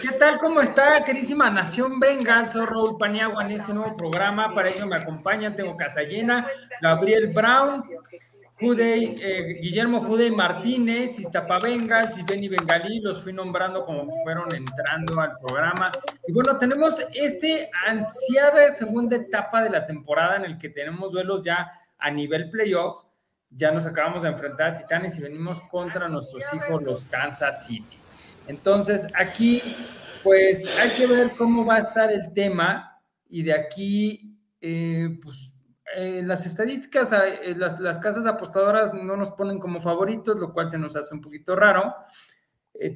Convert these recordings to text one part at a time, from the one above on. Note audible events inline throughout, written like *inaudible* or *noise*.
¿Qué tal? ¿Cómo está, querísima Nación Bengal? Soy Raúl Paniagua en este nuevo programa. Para ello me acompañan, tengo casa llena, Gabriel Brown, eh, Guillermo Judey Martínez, Iztapa Bengals y Bengalí. Los fui nombrando como fueron entrando al programa. Y bueno, tenemos este ansiada segunda etapa de la temporada en el que tenemos duelos ya a nivel playoffs. Ya nos acabamos de enfrentar a Titanes y venimos contra nuestros hijos, los Kansas City. Entonces, aquí, pues hay que ver cómo va a estar el tema y de aquí, eh, pues, eh, las estadísticas, eh, las, las, casas apostadoras no nos ponen como favoritos, lo cual se nos hace un poquito raro.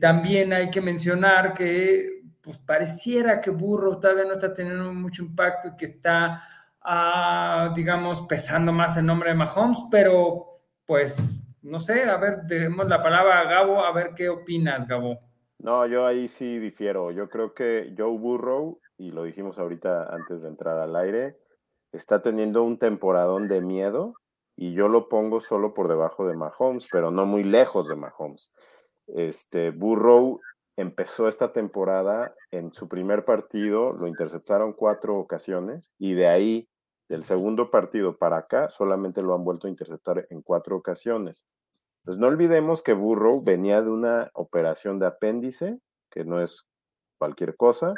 también hay que mencionar que, pues, pareciera que Burro todavía no está teniendo mucho impacto y que está, ah, digamos, pesando más el nombre de Mahomes, pero, pues, no sé, a ver, dejemos la palabra a Gabo, a ver qué opinas, Gabo. No, yo ahí sí difiero. Yo creo que Joe Burrow, y lo dijimos ahorita antes de entrar al aire, está teniendo un temporadón de miedo y yo lo pongo solo por debajo de Mahomes, pero no muy lejos de Mahomes. Este Burrow empezó esta temporada en su primer partido, lo interceptaron cuatro ocasiones y de ahí, del segundo partido para acá, solamente lo han vuelto a interceptar en cuatro ocasiones. Pues no olvidemos que Burrow venía de una operación de apéndice, que no es cualquier cosa,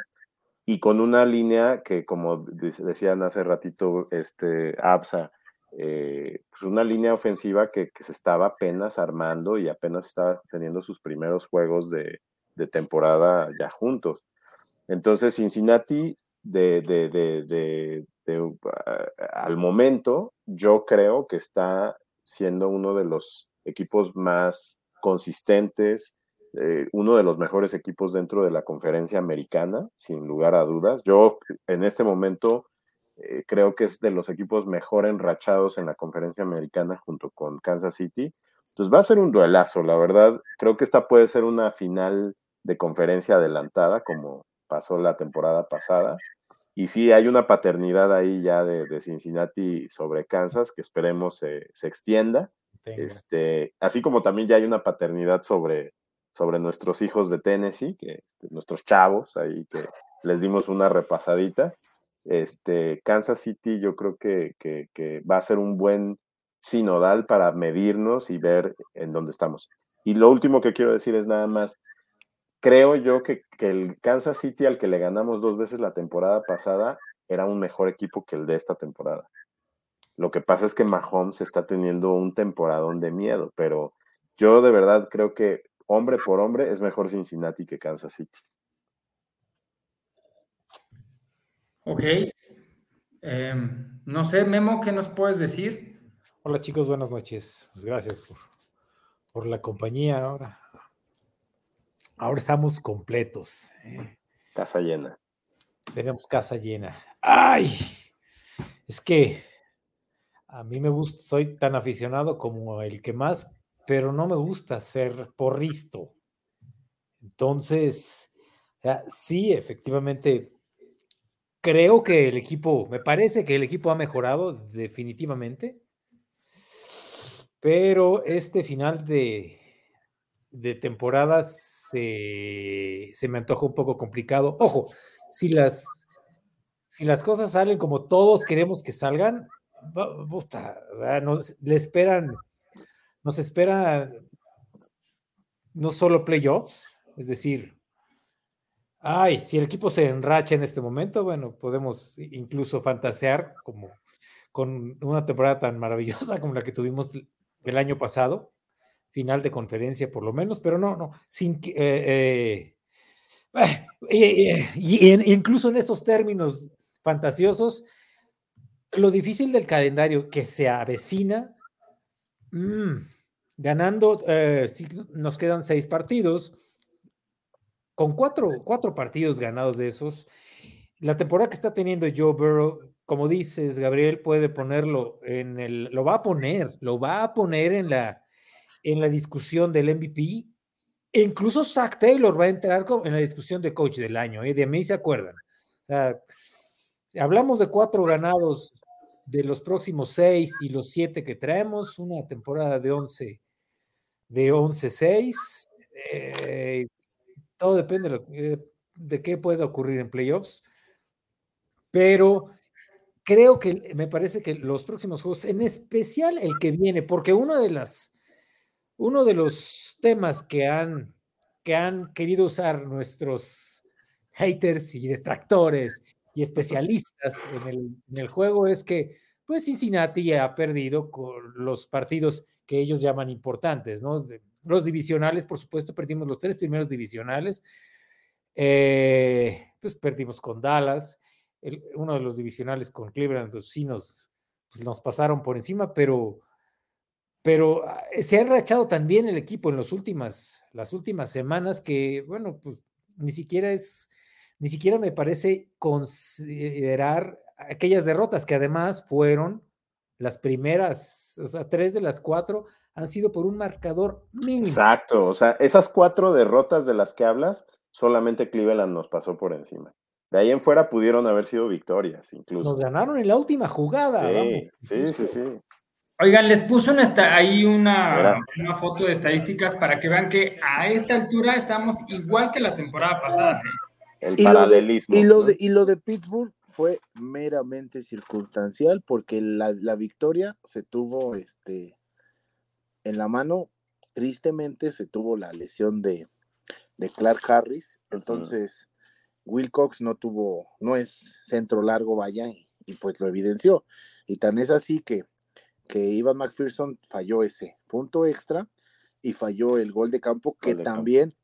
y con una línea que, como decían hace ratito, este, ABSA, eh, pues una línea ofensiva que, se estaba apenas armando y apenas estaba teniendo sus primeros juegos de, temporada ya juntos. Entonces, Cincinnati, de, de, al momento, yo creo que está siendo uno de los equipos más consistentes, eh, uno de los mejores equipos dentro de la conferencia americana, sin lugar a dudas. Yo en este momento eh, creo que es de los equipos mejor enrachados en la conferencia americana junto con Kansas City. Entonces va a ser un duelazo, la verdad. Creo que esta puede ser una final de conferencia adelantada, como pasó la temporada pasada. Y sí, hay una paternidad ahí ya de, Cincinnati sobre Kansas que esperemos se, se extienda este, así como también ya hay una paternidad sobre, sobre nuestros hijos de Tennessee, que este, nuestros chavos ahí que les dimos una repasadita. Este, Kansas City yo creo que, va a ser un buen sinodal para medirnos y ver en dónde estamos. Y lo último que quiero decir es nada más, creo yo que, que, el Kansas City al que le ganamos dos veces la temporada pasada era un mejor equipo que el de esta temporada. Lo que pasa es que Mahomes está teniendo un temporadón de miedo, pero yo de verdad creo que hombre por hombre es mejor Cincinnati que Kansas City. Ok. Em, no sé, Memo, ¿qué nos puedes decir? Hola chicos, buenas noches. Pues gracias por, la compañía. Ahora, ahora estamos completos. ¿eh? Casa llena. Tenemos casa llena. ¡Ay! Es que a mí me gusta, soy tan aficionado como el que más, pero no me gusta ser porristo. Entonces, sí, efectivamente, creo que el equipo, me parece que el equipo ha mejorado definitivamente, pero este final de, de temporada se, se, me antoja un poco complicado. Ojo, si las, si las cosas salen como todos queremos que salgan, nos, le esperan, nos no solo playoffs, es decir, ay, si el equipo se enracha en este momento, bueno, podemos incluso fantasear como con una temporada tan maravillosa como la que tuvimos el año pasado, final de conferencia por lo menos, pero no, no, sin que... Eh, eh, y, incluso en esos términos fantasiosos, lo difícil del calendario que se avecina, mm, ganando, eh, nos quedan seis partidos, con cuatro, cuatro partidos ganados de esos, la temporada que está teniendo Joe Burrow, como dices, Gabriel, puede ponerlo en el, lo va a poner, lo va a poner en la, en la discusión del MVP. E incluso Zach Taylor va a entrar en la discusión de coach del año, ¿eh? de mí se acuerdan. O sea, hablamos de cuatro ganados de los próximos seis y los siete que traemos, una temporada de 11, de 11-6. Eh, todo depende, de lo, de qué puede ocurrir en playoffs, pero creo que me parece que los próximos juegos, en especial el que viene, porque uno de las, uno de los temas que han, que han querido usar nuestros haters y detractores y especialistas en el, juego es que, pues Cincinnati ha perdido los partidos que ellos llaman importantes, ¿no? Los divisionales, por supuesto, perdimos los tres primeros divisionales, eh, pues perdimos con Dallas, uno de los divisionales con Cleveland, pues sí nos, pues, nos pasaron por encima, pero, pero ah, se ha enrachado también el equipo en las últimas, las últimas semanas que, bueno, pues ni siquiera es, ni siquiera me parece considerar aquellas derrotas que además fueron las primeras, o sea, tres de las cuatro han sido por un marcador mínimo. Exacto, o sea, esas cuatro derrotas de las que hablas, solamente Cleveland nos pasó por encima. De ahí en fuera pudieron haber sido victorias, incluso. Nos ganaron en la última jugada. Sí, sí, sí, sí. Oigan, les puso ahí una, una, foto de estadísticas para que vean que a esta altura estamos igual que la temporada pasada. ¿eh? El paralelismo. y, lo de, y lo de Pittsburgh fue meramente circunstancial porque la, la, victoria se tuvo este, en la mano, tristemente se tuvo la lesión de, de Clark Harris. Entonces, Wilcox no tuvo, no es centro largo, vaya, y, pues lo evidenció. Y tan es así que, que Ivan McPherson falló ese punto extra y falló el gol de campo que también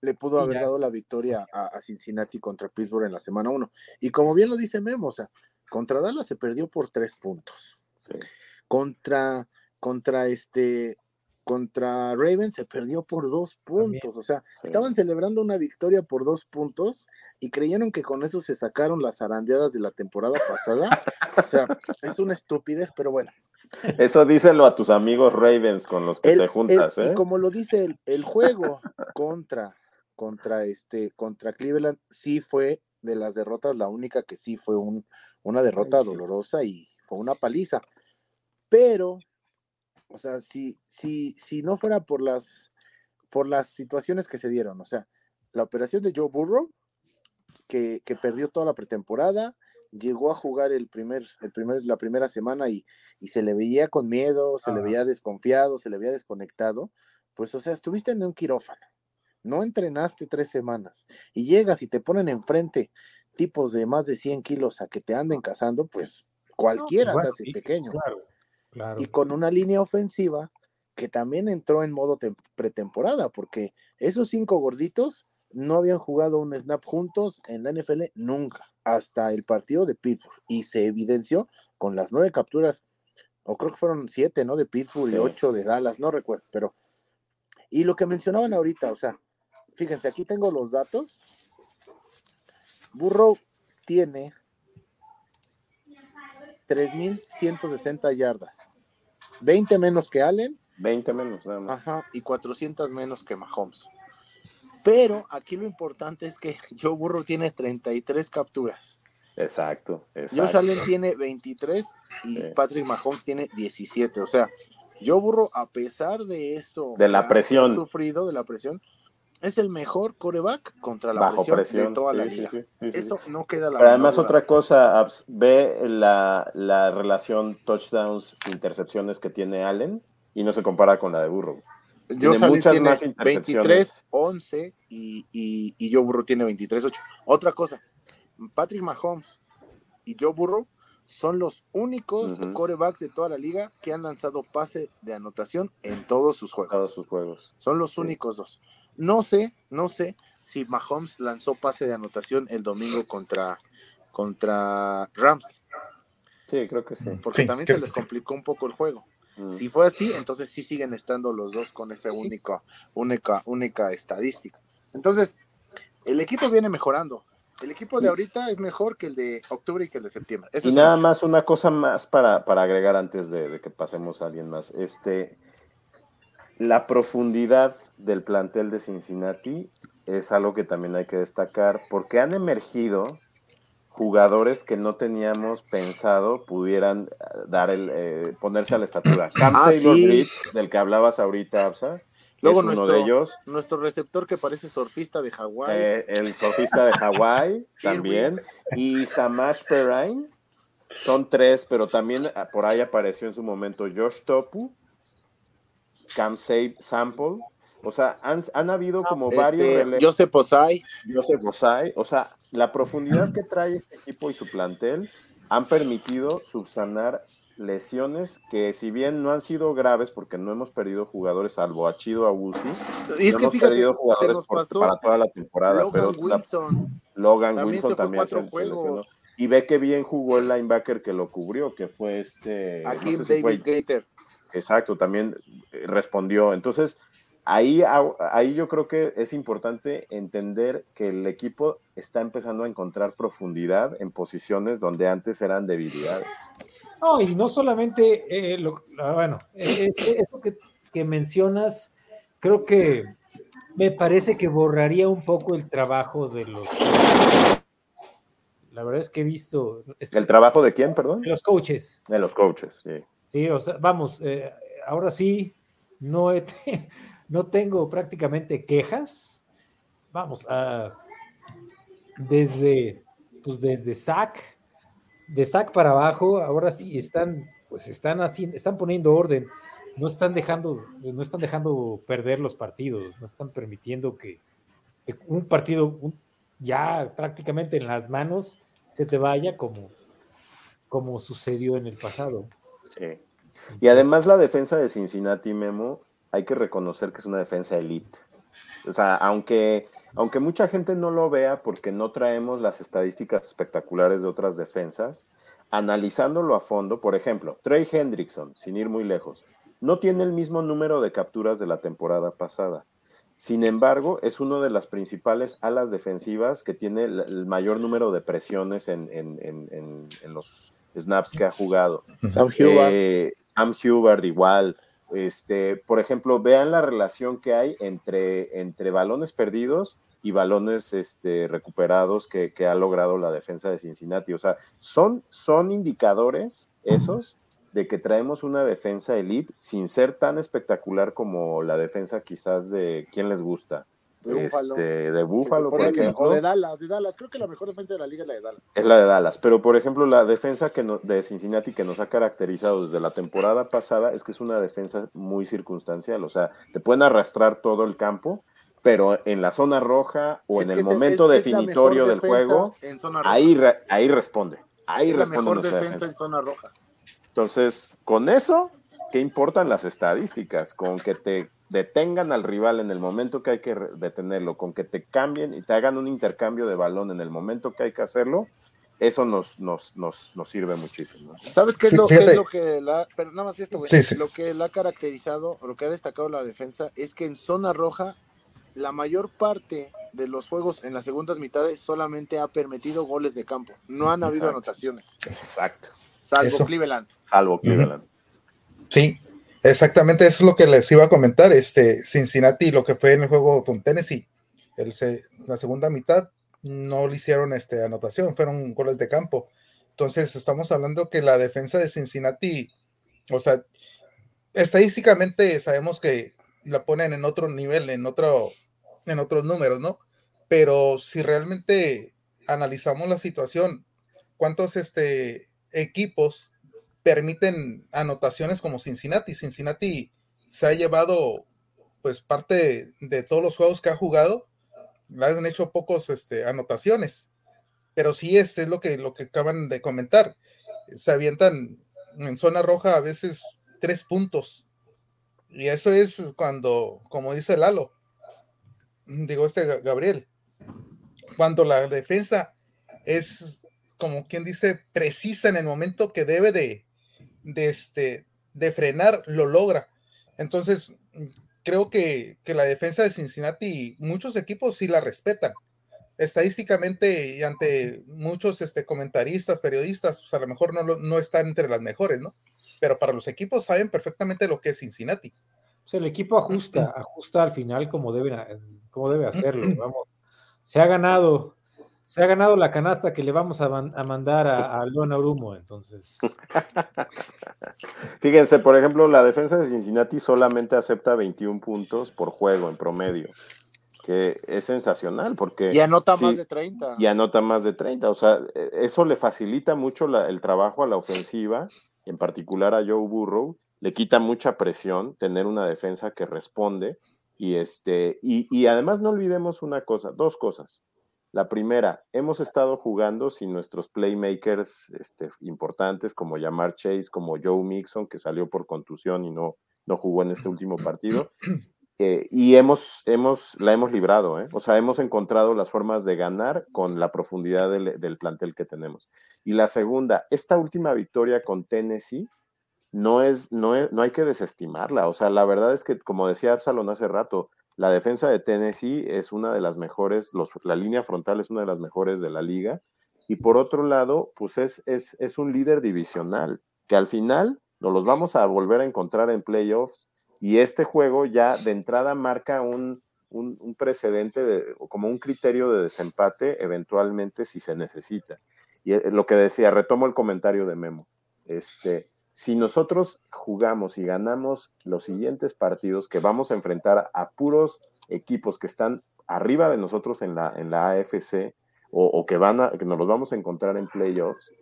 le pudo haber dado la victoria a, Cincinnati contra Pittsburgh en la semana 1. Y como bien lo dice Memo, o sea, contra Dallas se perdió por tres puntos. Contra, contra este contra Ravens se perdió por dos puntos. O sea, estaban celebrando una victoria por dos puntos y creyeron que con eso se sacaron las arandeadas de la temporada pasada. o sea, *laughs* es una estupidez, pero bueno. Eso díselo a tus amigos Ravens con los que te juntas, ¿eh? Y como lo dice el, el juego contra, contra este, contra Cleveland, sí fue de las derrotas la única que sí fue un, una derrota dolorosa y fue una paliza. Pero o sea, si, si, si no fuera por las, por las situaciones que se dieron, o sea, la operación de Joe Burrow, que, perdió toda la pretemporada, llegó a jugar el primer, el primer, la primera semana y, y se le veía con miedo, se le veía desconfiado, se le veía desconectado, pues o sea, estuviste en un quirófano, no entrenaste tres semanas y llegas y te ponen enfrente tipos de más de 100 kilos a que te anden cazando, pues cualquiera se hace pequeño. Claro. Y con una línea ofensiva que también entró en modo pretemporada, porque esos cinco gorditos no habían jugado un snap juntos en la NFL nunca, hasta el partido de Pittsburgh. Y se evidenció con las nueve capturas, o creo que fueron siete, ¿no? De Pittsburgh y ocho de Dallas, no recuerdo, pero. Y lo que mencionaban ahorita, o sea, fíjense, aquí tengo los datos. Burrow tiene 3.160 yardas. 20 menos que Allen. 20 menos, nada más. Ajá, y 400 menos que Mahomes. Pero aquí lo importante es que *laughs* Joe Burrow tiene 33 capturas. Exacto, exacto. Josh Allen tiene 23 y Patrick Mahomes tiene 17. O sea, Joe Burrow, a pesar de eso, de la presión, sufrido de la presión, es el mejor coreback contra la presión, de toda la liga. Eso no queda la además, otra cosa, ve la, relación touchdowns, intercepciones que tiene Allen y no se compara con la de Burrow. Yo tiene muchas tiene más 23, 11 y, y, y Joe Burrow tiene 23, 8. Otra cosa, Patrick Mahomes y Joe Burrow son los únicos corebacks de toda la liga que han lanzado pase de anotación en todos sus juegos. Todos sus juegos. Son los únicos dos. No sé, no sé si Mahomes lanzó pase de anotación el domingo contra, contra Rams. Sí, creo que sí. Porque también se les complicó un poco el juego. Mm. Si fue así, entonces sí siguen estando los dos con esa única, única, única estadística. Entonces, el equipo viene mejorando. El equipo de ahorita es mejor que el de octubre y que el de septiembre. y nada más una cosa más para, para agregar antes de, de, que pasemos a alguien más. Este, la profundidad del plantel de Cincinnati es algo que también hay que destacar, porque han emergido jugadores que no teníamos pensado pudieran eh, dar el eh, ponerse a la estatura. *clears throat* Cam ah, Taylor del que hablabas ahorita, Absa, Luego es uno nuestro, de ellos. nuestro receptor que parece surfista de Hawái. Eh, el surfista de Hawái *laughs* también. Y Samash Perrine. Son tres, pero también ah, por ahí apareció en su momento Josh Topu, Cam Sa- Sample. O sea, han, han habido como Este, varios rele- Joseph Osai. Joseph Osai. O sea, la profundidad que trae este equipo y su plantel han permitido subsanar lesiones que si bien no han sido graves porque no hemos perdido jugadores salvo a Chido es no que hemos fíjate, perdido jugadores por- para toda la temporada, Logan pero la- Wilson. Logan También Wilson también se, se lesionó. Y ve que bien jugó el linebacker que lo cubrió, que fue este. no Aquí sé si fue- Davis Gator. exacto, también respondió. Entonces, ahí, ahí yo creo que es importante entender que el equipo está empezando a encontrar profundidad en posiciones donde antes eran debilidades. No, y no solamente, eh, lo- ah, bueno, eh, eso que, que mencionas, creo que me parece que borraría un poco el trabajo de los... La verdad es que he visto... ¿El trabajo de quién, perdón? de los coaches, De los coaches, sí. sí, o sea, vamos, eh, ahora sí, no, he no tengo prácticamente quejas, vamos, a desde, pues desde SAC, de SAC para abajo, ahora sí están, pues están haciendo, están poniendo orden, no están dejando, no están dejando perder los partidos, no están permitiendo que, un partido ya prácticamente en las manos se te vaya como, como sucedió en el pasado. Sí. Y además la defensa de Cincinnati, Memo, hay que reconocer que es una defensa elite. O sea, aunque, aunque mucha gente no lo vea porque no traemos las estadísticas espectaculares de otras defensas, analizándolo a fondo, por ejemplo, Trey Hendrickson, sin ir muy lejos, no tiene el mismo número de capturas de la temporada pasada. Sin embargo, es una de las principales alas defensivas que tiene el, mayor número de presiones en, en- en- en- en los snaps que ha jugado. Sam Hubbard. Eh, Sam Hubbard igual. Este, por ejemplo, vean la relación que hay entre, entre balones perdidos y balones este, recuperados que, ha logrado la defensa de Cincinnati. O sea, son, son indicadores esos de que traemos una defensa elite sin ser tan espectacular como la defensa quizás de quién les gusta. De Búfalo. Este, de Búfalo, por ejemplo. o de Dallas, de Dallas. Creo que la mejor defensa de la liga es la de Dallas. Es la de Dallas, pero por ejemplo la defensa que no- de Cincinnati que nos ha caracterizado desde la temporada pasada es que es una defensa muy circunstancial, o sea, te pueden arrastrar todo el campo, pero en la zona roja o Es en el momento es- definitorio del juego, ahí, re- ahí responde, ahí es la responde mejor nuestra defensa defensa. en zona roja. Entonces, con eso, ¿qué importan las estadísticas? Con que te detengan al rival en el momento que hay que detenerlo, con que te cambien y te hagan un intercambio de balón en el momento que hay que hacerlo, eso nos, nos, nos, nos sirve muchísimo. ¿Sabes qué es lo, qué es lo que la, pero nada más esto, güey, Sí, sí. lo que la ha caracterizado, lo que ha destacado la defensa es que en zona roja la mayor parte de los juegos en las segundas mitades solamente ha permitido goles de campo. No han habido Exacto. anotaciones, Exacto. salvo Eso. Cleveland. Salvo Cleveland. Sí, exactamente, eso es lo que les iba a comentar. Este Cincinnati, lo que fue en el juego con Tennessee, el la segunda mitad no le hicieron este, anotación, fueron goles de campo. Entonces, estamos hablando que la defensa de Cincinnati, o sea, estadísticamente sabemos que la ponen en otro nivel, en otro, en otros números, ¿no? Pero si realmente analizamos la situación, ¿cuántos este, equipos permiten anotaciones como Cincinnati? Cincinnati se ha llevado pues parte de, todos los juegos que ha jugado, le han hecho pocos este, anotaciones, pero sí este es lo que, lo que acaban de comentar, se avientan en zona roja a veces tres puntos, y eso es cuando, como dice Lalo, digo este Ga- Gabriel, cuando la defensa es como quien dice precisa en el momento que debe de, de, este, de frenar, lo logra. Entonces, creo que, que la defensa de Cincinnati, muchos equipos sí la respetan. Estadísticamente y ante muchos este, comentaristas, periodistas, pues a lo mejor no, no están entre las mejores, ¿no? Pero para los equipos saben perfectamente lo que es Cincinnati. Sea, el equipo ajusta, ajusta al final como, deben, como debe hacerlo. Vamos, se ha ganado, Se ha ganado la canasta que le vamos a, a mandar a, a Urumo, entonces. *laughs* Fíjense, por ejemplo, la defensa de Cincinnati solamente acepta 21 puntos por juego en promedio, que es sensacional porque... Y anota más de 30. Y anota más de 30, o sea, e, eso le facilita mucho la, el trabajo a la ofensiva, en particular a Joe Burrow, le quita mucha presión tener una defensa que responde y, este, y, y además no olvidemos una cosa, dos cosas. La primera, hemos estado jugando sin nuestros playmakers este, importantes como Yamar Chase, como Joe Mixon, que salió por contusión y no, no jugó en este último partido. Eh, y hemos, hemos, la hemos librado, ¿eh? o sea, hemos encontrado las formas de ganar con la profundidad del, plantel que tenemos. Y la segunda, esta última victoria con Tennessee no es, no es, no hay que desestimarla, o sea, la verdad es que, como decía Absalon hace rato, la defensa de Tennessee es una de las mejores, la línea frontal es una de las mejores de la liga. Y por otro lado, pues es, un líder divisional, que al final nos los vamos a volver a encontrar en playoffs. Y este juego ya de entrada marca un, precedente, de, como un criterio de desempate, eventualmente si se necesita. Y eh, lo que decía, retomo el comentario de Memo. Este, si nosotros jugamos y ganamos los siguientes partidos que vamos a enfrentar a puros equipos que están arriba de nosotros en la, en la AFC o, que, van a, que nos los vamos a encontrar en playoffs,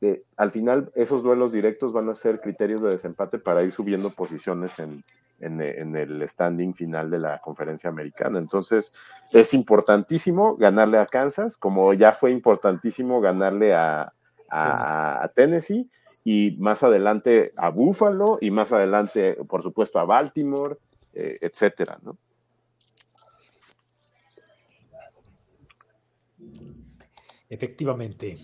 eh, al final esos duelos directos van a ser criterios de desempate para ir subiendo posiciones en, en, el standing final de la conferencia americana. Entonces es importantísimo ganarle a Kansas, como ya fue importantísimo ganarle a, a, a, Tennessee y más adelante a Buffalo y más adelante, por supuesto, a Baltimore, eh, etcétera, ¿no? Efectivamente.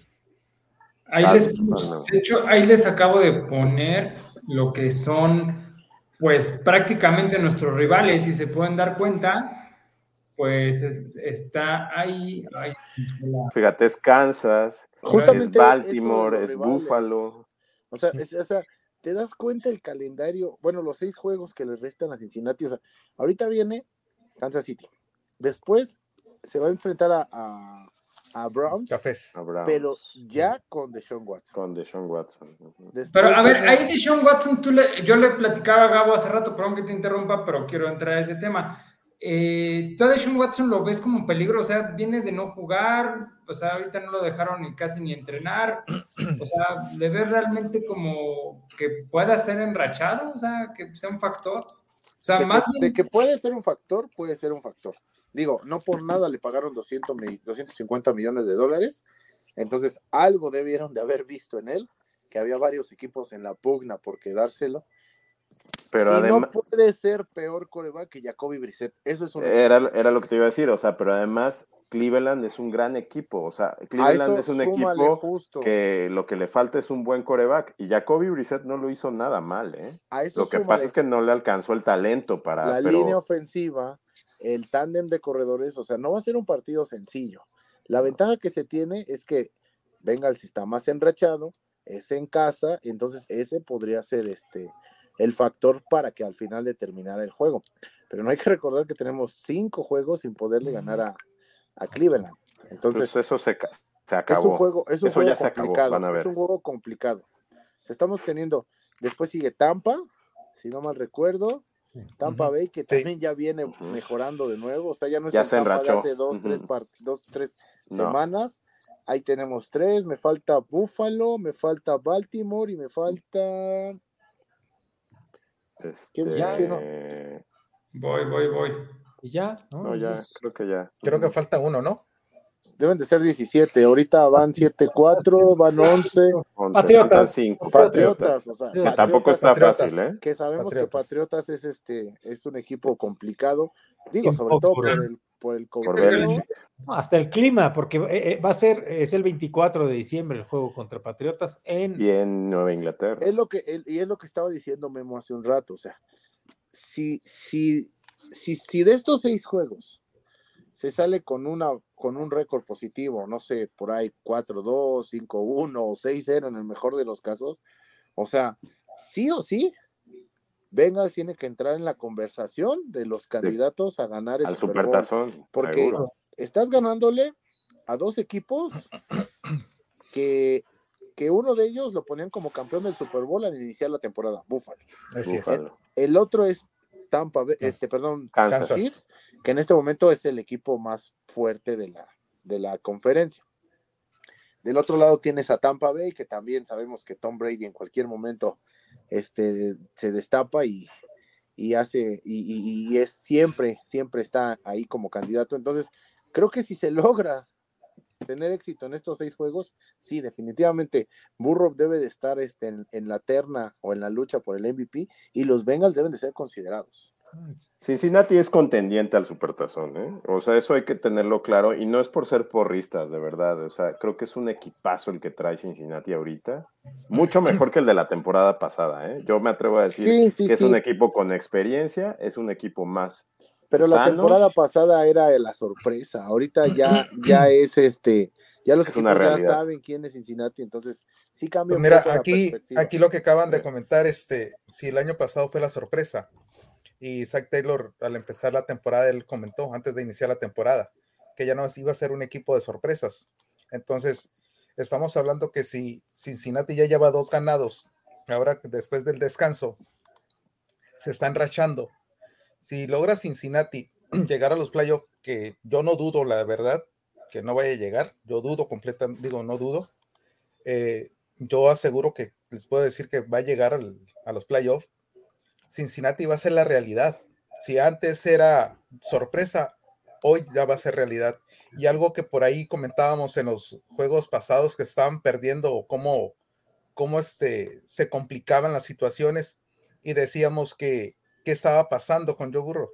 Ahí les, de hecho, ahí les acabo de poner lo que son, pues, prácticamente nuestros rivales, si se pueden dar cuenta, pues es, está ahí, ahí, Fíjate, es Kansas, Justamente es Baltimore, es Buffalo. O sea, es, o sea, te das cuenta el calendario, bueno, los seis juegos que le restan a Cincinnati, o sea, ahorita viene Kansas City, después se va a enfrentar a, a, a Browns, Cafés. A Browns. pero ya con Deshaun Watson. Con Deshaun Watson. Después Pero a ver, ahí Deshaun Watson, tú le- yo le platicaba a Gabo hace rato, perdón que te interrumpa, pero quiero entrar a ese tema. Eh, tú a Deshaun Watson lo ves como un peligro, o sea, viene de no jugar, o sea, ahorita no lo dejaron ni casi ni entrenar, o sea, ¿le ves realmente como que pueda ser enrachado? O sea, que sea un factor. O sea, de, más que, bien, de que puede ser un factor, puede ser un factor. Digo, no por nada le pagaron 200, mi- 250 millones de dólares, entonces algo debieron de haber visto en él, que había varios equipos en la pugna por quedárselo, Pero y además, no puede ser peor coreback que Jacoby Brissett, eso es un era, era lo que te iba a decir, o sea, pero además Cleveland es un gran equipo, o sea, Cleveland es un equipo justo, que lo que le falta es un buen coreback y Jacoby Brissett no lo hizo nada mal, ¿eh? a eso Lo que pasa es que no le alcanzó el talento para... la pero- línea ofensiva, el tándem de corredores, o sea, no va a ser un partido sencillo. La ventaja que se tiene es que Bengals está más enrachado, es en casa, entonces ese podría ser este el factor para que al final determinara el juego. Pero no hay que recordar que tenemos cinco juegos sin poderle ganar a, a Cleveland. Entonces, pues eso se, se es acabó. un juego, es un Eso juego ya se acabó, complicado. van a ver. Es un juego complicado. O sea, estamos teniendo, después sigue Tampa, si no mal recuerdo, Tampa Bay, que también ya viene mejorando de nuevo. O sea, ya no es Ya se Tampa de enrachó. hace dos, tres, dos, tres No. semanas. Ahí tenemos tres. Me falta Buffalo, me falta Baltimore y me falta. Este, ¿Quién no? voy, voy, voy. Y ya, ¿no? No, ya, Entonces, creo que ya. Creo que falta uno, ¿no? Deben de ser 17. Ahorita van 7-4, van 11. Once, Patriotas. faltan cinco, Patriotas, o sea, Que Que tampoco Patriotas, está Patriotas. fácil, ¿eh? que sabemos Patriotas. que Patriotas es este es un equipo complicado. Digo, sobre todo por el por el no, hasta el clima, porque eh, eh, va a ser, es el 24 de diciembre el juego contra Patriotas en... Y en Nueva Inglaterra. Es lo que y es lo que estaba diciendo Memo hace un rato, o sea, si si si, si de estos seis juegos se sale con una con un récord positivo, no sé, por ahí 4-2, 5-1 o 6-0 en el mejor de los casos, o sea, sí o sí Vengas tiene que entrar en la conversación de los candidatos a ganar el Al Super Bowl. supertazón. Porque seguro. estás ganándole a dos equipos *clears throat* que, que uno de ellos lo ponían como campeón del Super Bowl al iniciar la temporada, Buffalo. Así es. El otro es Tampa, Bay- este, perdón, Kansas. Kansas City, que en este momento es el equipo más fuerte de la, de la conferencia. Del otro lado tienes a Tampa Bay, que también sabemos que Tom Brady en cualquier momento este, se destapa y, y hace, y, es siempre, siempre está ahí como candidato. Entonces, creo que si se *laughs* logra tener éxito en estos seis juegos, sí, definitivamente Burrow debe de estar este, en, en la terna o en la lucha por el MVP y los Bengals deben de ser considerados. Cincinnati es contendiente al Supertazón, ¿eh? O sea, eso hay que tenerlo claro y no es por ser porristas, de verdad. O sea, creo que es un equipazo el que trae Cincinnati ahorita. Mucho mejor que el de la temporada pasada, ¿eh? Yo me atrevo a decir Sí, sí, que es sí. un equipo con experiencia, es un equipo más. Pero la temporada pasada era la sorpresa. Ahorita ya, ya es este, ya los Es ya saben quién es Cincinnati, entonces sí cambia Pues mira, aquí, aquí lo que acaban de comentar, este, si el año pasado fue la sorpresa, y Zach Taylor al empezar la temporada, él comentó antes de iniciar la temporada, que ya no iba a ser un equipo de sorpresas. Entonces, estamos hablando que si Cincinnati ya lleva dos ganados, ahora después del descanso, se está enrachando. Si logra Cincinnati *clears throat* llegar a los playoffs, que yo no dudo, la verdad, que no vaya a llegar, yo dudo completamente, digo, no dudo, eh, yo aseguro que les puedo decir que va a llegar al- a los playoffs. Cincinnati va a ser la realidad. Si antes era sorpresa, hoy ya va a ser realidad. Y algo que por ahí comentábamos en los juegos pasados que estaban perdiendo, cómo, cómo este, se complicaban las situaciones y decíamos que qué estaba pasando con Joe Burrow.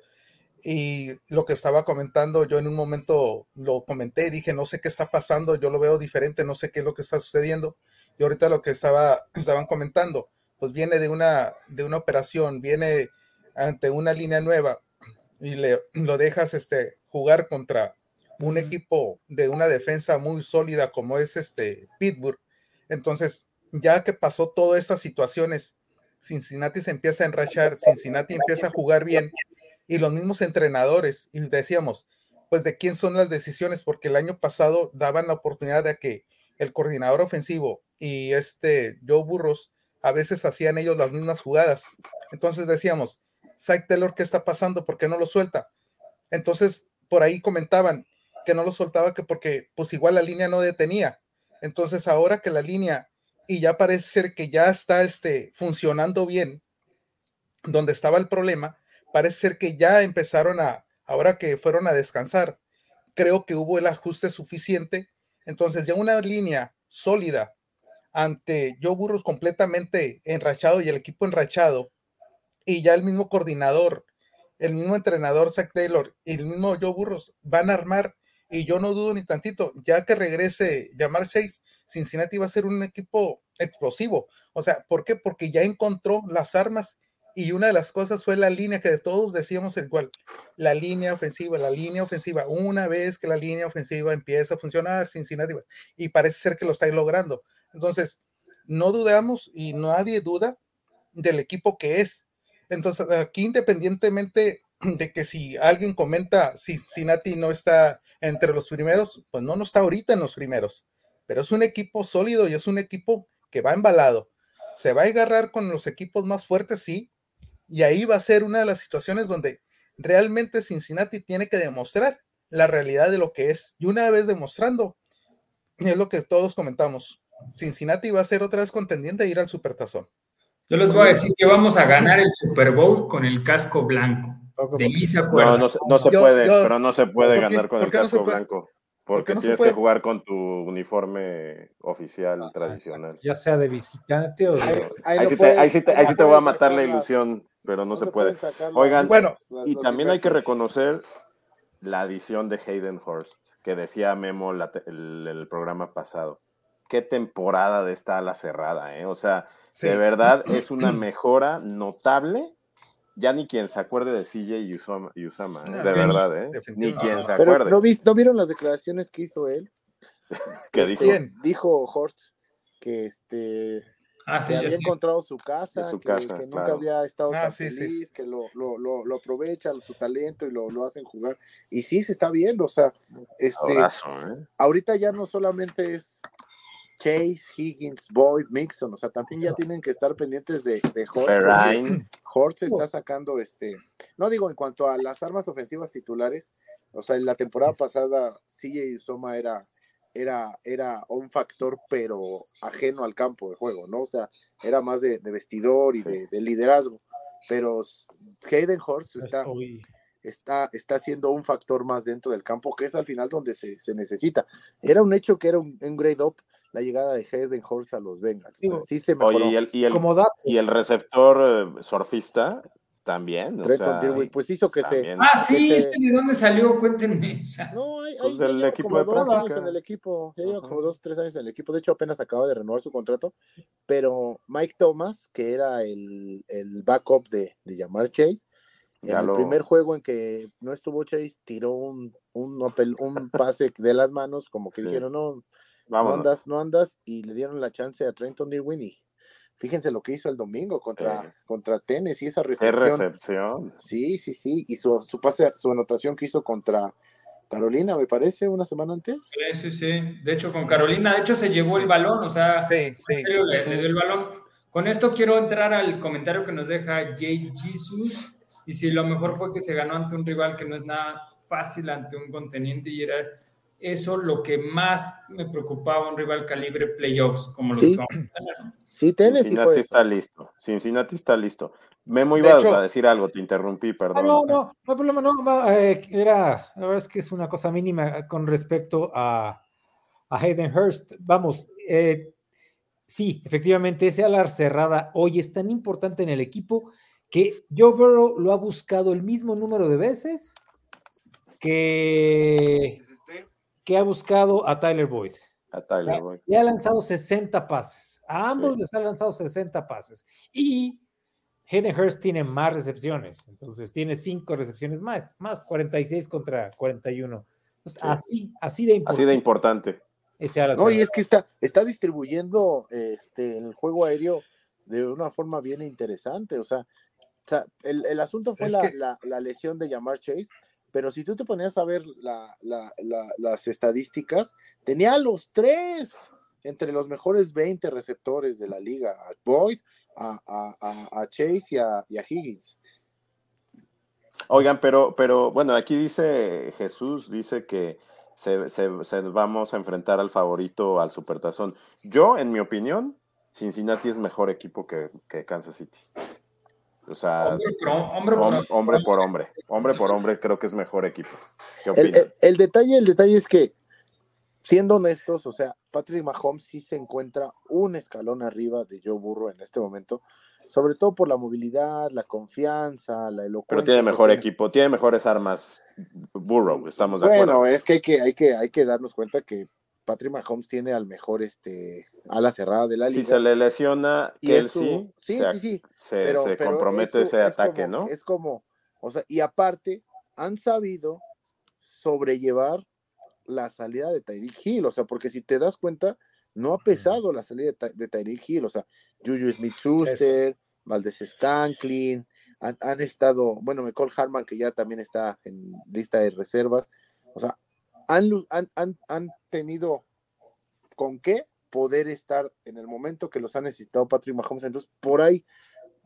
Y lo que estaba comentando, yo en un momento lo comenté dije, no sé qué está pasando, yo lo veo diferente, no sé qué es lo que está sucediendo. Y ahorita lo que estaba, estaban comentando, pues viene de una, de una operación, viene ante una línea nueva y le, lo dejas este, jugar contra un equipo de una defensa muy sólida como es este Pittsburgh. Entonces, ya que pasó todas estas situaciones, Cincinnati se empieza a enrachar, Cincinnati empieza a jugar bien y los mismos entrenadores, y decíamos, pues de quién son las decisiones, porque el año pasado daban la oportunidad de que el coordinador ofensivo y este Joe Burros a veces hacían ellos las mismas jugadas. Entonces decíamos, Zach Taylor, ¿qué está pasando? ¿Por qué no lo suelta? Entonces, por ahí comentaban que no lo soltaba que porque pues igual la línea no detenía. Entonces, ahora que la línea y ya parece ser que ya está este, funcionando bien, donde estaba el problema, parece ser que ya empezaron a, ahora que fueron a descansar, creo que hubo el ajuste suficiente. Entonces, ya una línea sólida ante Joe Burros completamente enrachado y el equipo enrachado, y ya el mismo coordinador, el mismo entrenador Zach Taylor y el mismo Joe Burros van a armar, y yo no dudo ni tantito, ya que regrese Jamar Chase, Cincinnati va a ser un equipo explosivo. O sea, ¿por qué? Porque ya encontró las armas y una de las cosas fue la línea que todos decíamos igual, la línea ofensiva, la línea ofensiva. Una vez que la línea ofensiva empieza a funcionar, Cincinnati, y parece ser que lo está logrando. Entonces, no dudamos y nadie duda del equipo que es. Entonces, aquí independientemente de que si alguien comenta Cincinnati no está entre los primeros, pues no, no está ahorita en los primeros, pero es un equipo sólido y es un equipo que va embalado. Se va a agarrar con los equipos más fuertes, sí, y ahí va a ser una de las situaciones donde realmente Cincinnati tiene que demostrar la realidad de lo que es. Y una vez demostrando, es lo que todos comentamos, Cincinnati va a ser otra vez contendiente a ir al Supertazón. Yo les voy a decir que vamos a ganar el Super Bowl con el casco blanco. De mí se No, no, se- no se Yo- puede, yo- pero no se puede ¿por qué- ganar con el no casco blanco. ¿Por Porque tienes que jugar con tu uniforme oficial Ah, tradicional. Ya sea de visitante o de. Ahí- ahí Ahí no sí te, puede- ahí sí te- no ahí sí te voy a matar la ilusión, pero no, se, puede. Oigan, Bueno, Y también hay que reconocer la adición de Hayden Hurst, que decía Memo la el programa pasado. Qué temporada de esta ala cerrada, ¿eh? O sea, Sí. de verdad es una *clears throat* mejora notable. Ya ni quien se acuerde de CJ y Usama, y Usama, ¿eh? No, de verdad, ¿eh? Ni quien se Pero acuerde. ¿no, vis- ¿no vieron las declaraciones que hizo él? *laughs* que dijo, Bien. Dijo Horst que este Ah, sí, que había encontrado su casa, su que, casa, que nunca claro. había estado Ah, tan sí, sí, feliz, sí. que lo, lo, lo, lo aprovecha su talento y lo, lo hacen jugar. Y sí, se está viendo, o sea, este, Abrazo, ¿eh? ahorita ya no solamente es Chase, Higgins, Boyd, Mixon, o sea, también ya tienen que estar pendientes de, de Perrine, Hurts está sacando este, no digo en cuanto a las armas ofensivas titulares, o sea, en la temporada pasada CJ Soma era, era, era un factor, pero ajeno al campo de juego, ¿no? O sea, era más de, de vestidor y de, de liderazgo, pero Hayden Hurts está, está, está siendo un factor más dentro del campo, que es al final donde se, se necesita. Era un hecho que era un, un grade up la llegada de Hayden Hurts a los Bengals. O sea, sí se mejoró. Oye, y el, y el, Como dato, y el receptor eh, surfista también. o Trenton sea, Dirwin, pues hizo que se... Ah, sí, Este- ¿este de dónde salió? Cuéntenme. O sea, No, hay, Pues hay- equipo como de dos práctica. años en el equipo, ya lleva como dos, tres años en el equipo. De hecho, apenas acaba de renovar su contrato. Pero Mike Thomas, que era el, el backup de, de llamar Chase, en Ya el lo- primer juego en que no estuvo Chase, tiró un, un, un pase de las manos, como que Sí. dijeron, no, no andas, no andas, y le dieron la chance a Trenton Irwin y fíjense lo que hizo el domingo contra, Sí. contra Tennessee, esa Qué recepción. recepción. Sí, sí, sí. Y su, su pase, su anotación que hizo contra Carolina, me parece, una semana antes. sí, sí, sí. De hecho, con Carolina, de hecho, se llevó el balón, o sea, Sí, en sí. serio, le, le dio el balón. Con esto quiero entrar al comentario que nos deja Jay Jesus. Y si lo mejor fue que se ganó ante un rival que no es nada fácil ante un conteniente y era eso lo que más me preocupaba, un rival calibre playoffs, como los Sí. Sí, Tennessee Cincinnati está listo. Cincinnati está listo. Memo, hecho- a decir algo, te interrumpí, perdón. no, no, no hay problema, no, va, eh, era, la verdad es que es una cosa mínima con respecto a, a Hayden Hurst. Vamos, eh, sí, efectivamente, ese alar cerrada hoy es tan importante en el equipo que Joe Burrow lo ha buscado el mismo número de veces que, que ha buscado a Tyler Boyd. A Tyler Boyd. Le ha lanzado 60 pases. A ambos Sí. les ha lanzado 60 pases. Y Hayden Hurst tiene más recepciones. Entonces tiene 5 recepciones más, más 46 contra 41. Entonces, Sí. así, así de importante. Así de importante. ese ala No, y es que está, está distribuyendo este, el juego aéreo de una forma bien interesante. O sea, o sea, el, el asunto fue la, que- la- la lesión de Jamar Chase, pero si tú te ponías a ver la- la- la- las estadísticas, tenía a los tres entre los mejores 20 receptores de la liga: a Boyd, a, a- Chase y a, Higgins. Oigan, pero, pero bueno, aquí dice Jesús, dice que se, vamos a enfrentar al favorito al Supertazón. Yo, en mi opinión, Cincinnati es mejor equipo que Kansas City. O sea, Hombre por hombre, por hom- hombre por hombre. Hombre por hombre creo que es mejor equipo. ¿Qué El, opinan? el- el detalle, el detalle es que, siendo honestos, o sea, Patrick Mahomes sí se encuentra un escalón arriba de Joe Burrow en este momento, sobre todo por la movilidad, la confianza, la elocuencia. Pero tiene mejor tiene. equipo, tiene mejores armas Burrow, estamos de Bueno, acuerdo. es que hay que, hay que, hay que darnos cuenta que Patrick Mahomes tiene al mejor este ala cerrada de la Si liga. se le lesiona Kelsey, sí, se, sí, sí, se- pero, se pero compromete ese es ataque, como- ¿no? Es como, o sea, y aparte, han sabido sobrellevar la salida de Tyreek Hill, o sea, porque si te das cuenta, no ha pesado la salida de, de Tyreek Hill, o sea, Juju Smith Schuster, Valdez Scanklin, han, han estado, bueno, McCall Harman, que ya también está en lista de reservas, o sea, han, han, han, han tenido con qué poder estar en el momento que los ha necesitado Patrick Mahomes, entonces por ahí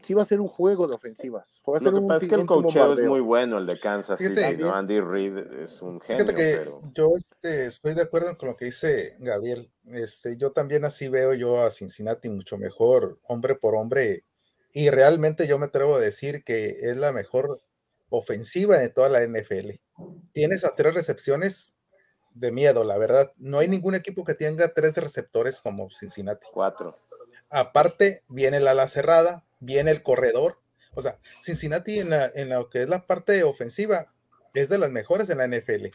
sí va a ser un juego de ofensivas. Va a ser Lo que un pasa es que el un cocheo es muy bueno, el de Kansas City, ¿no? Andy Reid es un genio, Fíjate que pero... yo este, estoy de acuerdo con lo que dice Gabriel. Este, yo también así veo yo a Cincinnati mucho mejor, hombre por hombre. Y realmente yo me atrevo a decir que es la mejor ofensiva de toda la NFL. Tienes a tres recepciones de miedo, la verdad. No hay ningún equipo que tenga tres receptores como Cincinnati. Cuatro. Aparte, viene el ala cerrada, viene el corredor. O sea, Cincinnati en, la, en lo que es la parte ofensiva es de las mejores en la NFL,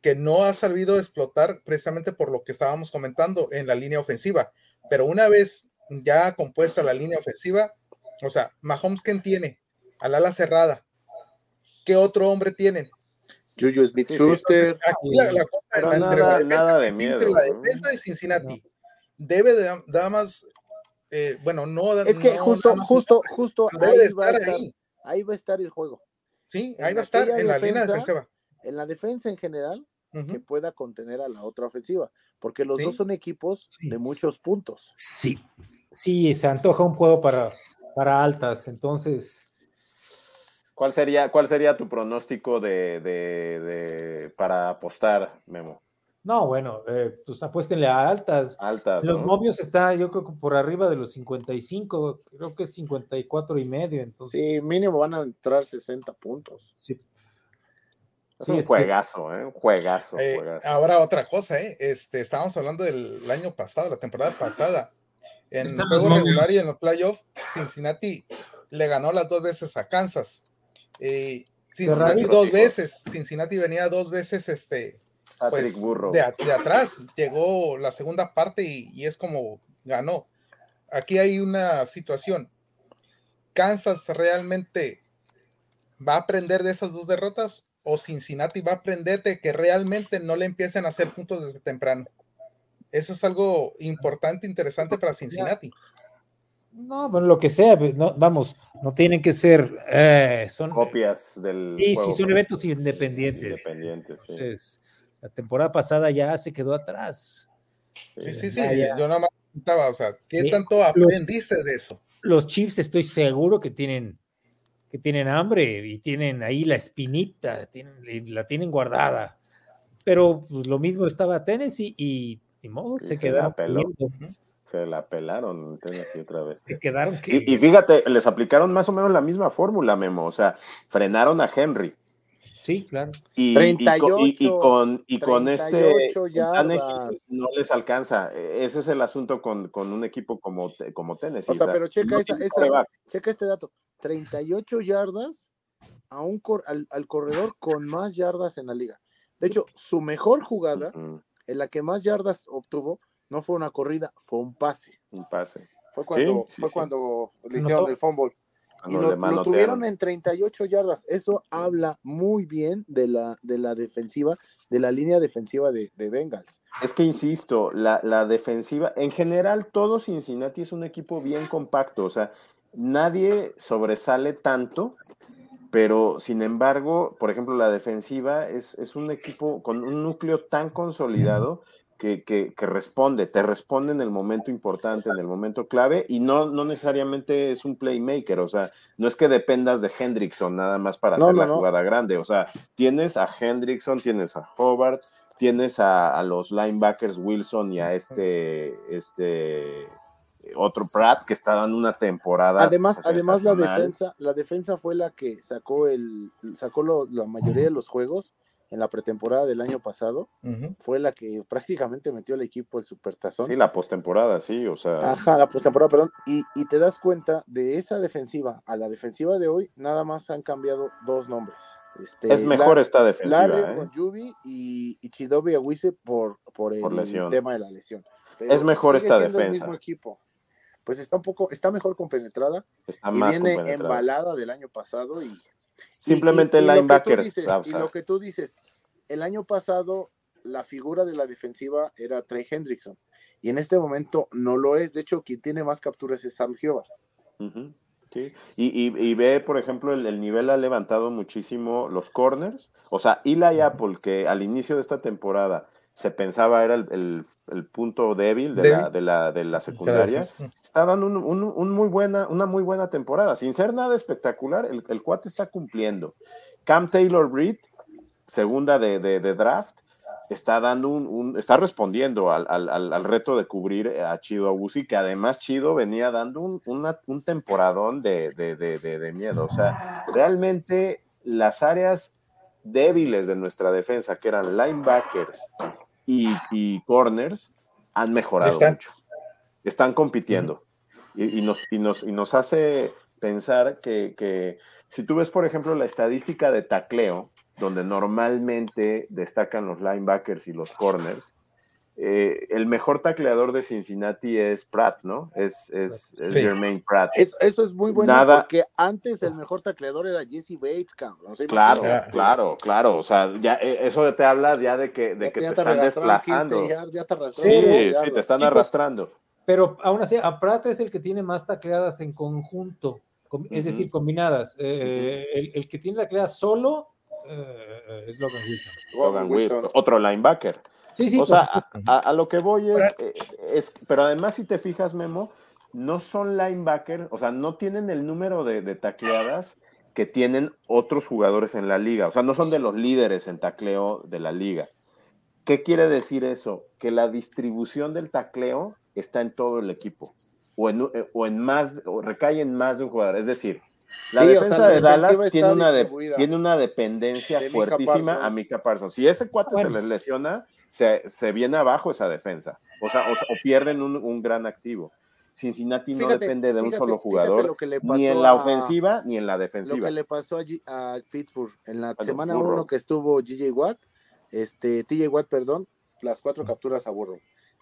que no ha sabido explotar precisamente por lo que estábamos comentando en la línea ofensiva. Pero una vez ya compuesta la línea ofensiva, o sea, Mahomes, ¿quién tiene? Al ala cerrada. ¿Qué otro hombre tienen? Juju Smith Sí, sí, Schuster, Aquí la, la entre nada- la defensa, nada de entre miedo, la ¿no? defensa de Cincinnati debe de dar más eh, bueno, no. Es que no justo, nada más- justo, justo debe ahí de va, a estar estar, ahí. ahí va a estar el juego. Sí, en ahí va a estar en la línea defensa, defensiva. En la defensa en general, que pueda contener a la otra ofensiva, porque los Sí. dos son equipos Sí. de muchos puntos. Sí, sí, se antoja un juego para, para altas. Entonces, ¿Cuál sería, cuál sería tu pronóstico de, de- de- para apostar, Memo? no, bueno, eh, pues apuéstenle a altas. Altas. Los ¿no? momios está, yo creo que por arriba de los 55, creo que es 54 y medio. Entonces, Sí, mínimo van a entrar 60 puntos. sí. Es Sí, un este- juegazo, ¿eh? Un juegazo, Eh, juegazo. ahora otra cosa, ¿eh? Este, estábamos hablando del año pasado, la temporada pasada. En Están juego regular y en los playoffs, Cincinnati le ganó las dos veces a Kansas. Eh, Cincinnati dos veces. Cincinnati venía dos veces este, pues, de atrás. Llegó la segunda parte y, y es como ganó. Aquí hay una situación. ¿Kansas realmente va a aprender de esas dos derrotas? ¿O Cincinnati va a aprender de que realmente no le empiecen a hacer puntos desde temprano? Eso es algo importante, interesante para Cincinnati. No, bueno, lo que sea, no, vamos, no tienen que ser, eh, son, Copias del. sí, juego sí, son eventos independientes. Independientes, sí. Entonces, la temporada pasada ya se quedó atrás. Sí, sí, sí. Ya, ya. Yo nada más preguntaba, o sea, ¿qué Sí, tanto aprendiste de eso? Los Chiefs estoy seguro que tienen, que tienen hambre y tienen ahí la espinita, tienen, y la tienen guardada. Pero pues, lo mismo estaba Tennessee y ni modo, Sí, se se comiendo, Se la pelaron en Tennessee otra vez. se quedaron que Y, y fíjate, les aplicaron más o menos la misma fórmula, Memo. O sea, frenaron a Henry. sí, claro. Y, y co- y- y 38, con, y con este 38 no les alcanza. E- Ese es el asunto con, con un equipo como, como Tennessee. O sea, pero checa no esa, checa este dato. 38 yardas a un cor- al, al corredor con más yardas en la liga. De hecho, su mejor jugada, en la que más yardas obtuvo, no fue una corrida, fue un pase. Un pase. Fue cuando, sí, fue sí. cuando le hicieron el fumble. Y lo, lo tuvieron en 38 yardas. Eso habla muy bien de la, de la defensiva, de la línea defensiva de, de Bengals. Es que insisto, la, la defensiva, en general, todo Cincinnati es un equipo bien compacto, o sea, nadie sobresale tanto, pero sin embargo, por ejemplo, la defensiva es, es un equipo con un núcleo tan consolidado que, que- que responde, te responde en el momento importante, en el momento clave, y no, no necesariamente es un playmaker, o sea, no es que dependas de Hendrickson nada más para No, hacer no, la no. jugada grande, o sea, tienes a Hendrickson, tienes a Hobart, tienes a, a los linebackers Wilson y a este, este otro Pratt que está dando una temporada. Además, además la defensa, la defensa fue la que sacó el, sacó lo- la mayoría de los juegos en la pretemporada del año pasado. Fue la que prácticamente metió al equipo el supertazón. Sí, la postemporada, sí, o sea, Ajá, la postemporada, perdón. Y, y te das cuenta de esa defensiva a la defensiva de hoy, nada más han cambiado dos nombres. Este, es mejor La- esta defensiva. Larry ¿eh? Ogunjubi y, y Chidobe Awise por, por el Por lesión. tema de la lesión. Es mejor sigue esta siendo el defensa. mismo equipo. Pues está un poco, está mejor compenetrada Está y más viene compenetrada. embalada del año pasado y Simplemente y- y- y lo que tú linebackers, dices- ¿sabes? Y lo que tú dices, el año pasado la figura de la defensiva era Trey Hendrickson y en este momento no lo es. De hecho, quien tiene más capturas es Sam. Ujú, sí. Y, y- y ve, por ejemplo, el, el nivel ha levantado muchísimo los corners. O sea, Eli Apple, que al inicio de esta temporada se pensaba era el, el- el punto débil de, La, de, la, de la secundaria, está dando un- un- un muy buena, una muy buena temporada. Sin ser nada espectacular, el, el cuate está cumpliendo. Cam Taylor Britt, segunda de, de- de draft, está dando un, un- está respondiendo al, al- al- reto de cubrir a Chido Abusi, que además Chido venía dando un, una- un temporadón de, de- de- de- de miedo. O sea, realmente las áreas débiles de nuestra defensa, que eran linebackers y, y corners, han mejorado Están. mucho. Están compitiendo. y, y nos, y, nos, y nos hace pensar que, que si tú ves, por ejemplo, la estadística de tacleo, donde normalmente destacan los linebackers y los corners, eh, el mejor tacleador de Cincinnati es Pratt, ¿no? Es, es, es Sí. Jermaine Pratt. Es- eso es muy bueno Nada- porque antes el mejor tacleador era Jesse Bates, cabrón. Claro, claro, claro. O sea, ya eh, eso te habla ya de que, de Ya- que ya te están desplazando. 15 yardas, ya te arrastraron, Sí, sí, te están pues, arrastrando. pero aún así, a Pratt es el que tiene más tacleadas en conjunto, es decir, combinadas. Eh, el, que tiene tacleadas solo eh, es Logan Wilson. Logan Wilson, otro linebacker. Sí, sí, o sea, a, lo que voy es, eh, es, pero además si te fijas, Memo, no son linebackers, o sea, no tienen el número de, de tacleadas que tienen otros jugadores en la liga, o sea, no son de los líderes en tacleo de la liga. ¿Qué quiere decir eso? Que la distribución del tacleo está en todo el equipo, o en, eh, o en más, o recae en más de un jugador. Es decir, la defensa de Dallas tiene una, tiene una dependencia fuertísima a Mika Parsons. Si ese cuate se les lesiona, se, se, viene abajo esa defensa, o sea, o, pierden un, un, gran activo. Cincinnati no depende de un solo jugador, ni en la ofensiva ni en la defensiva. Lo que le pasó a, Pittsburgh en la semana 1 que estuvo GJ Watt, este, TJ Watt, perdón, las cuatro capturas a Burrow.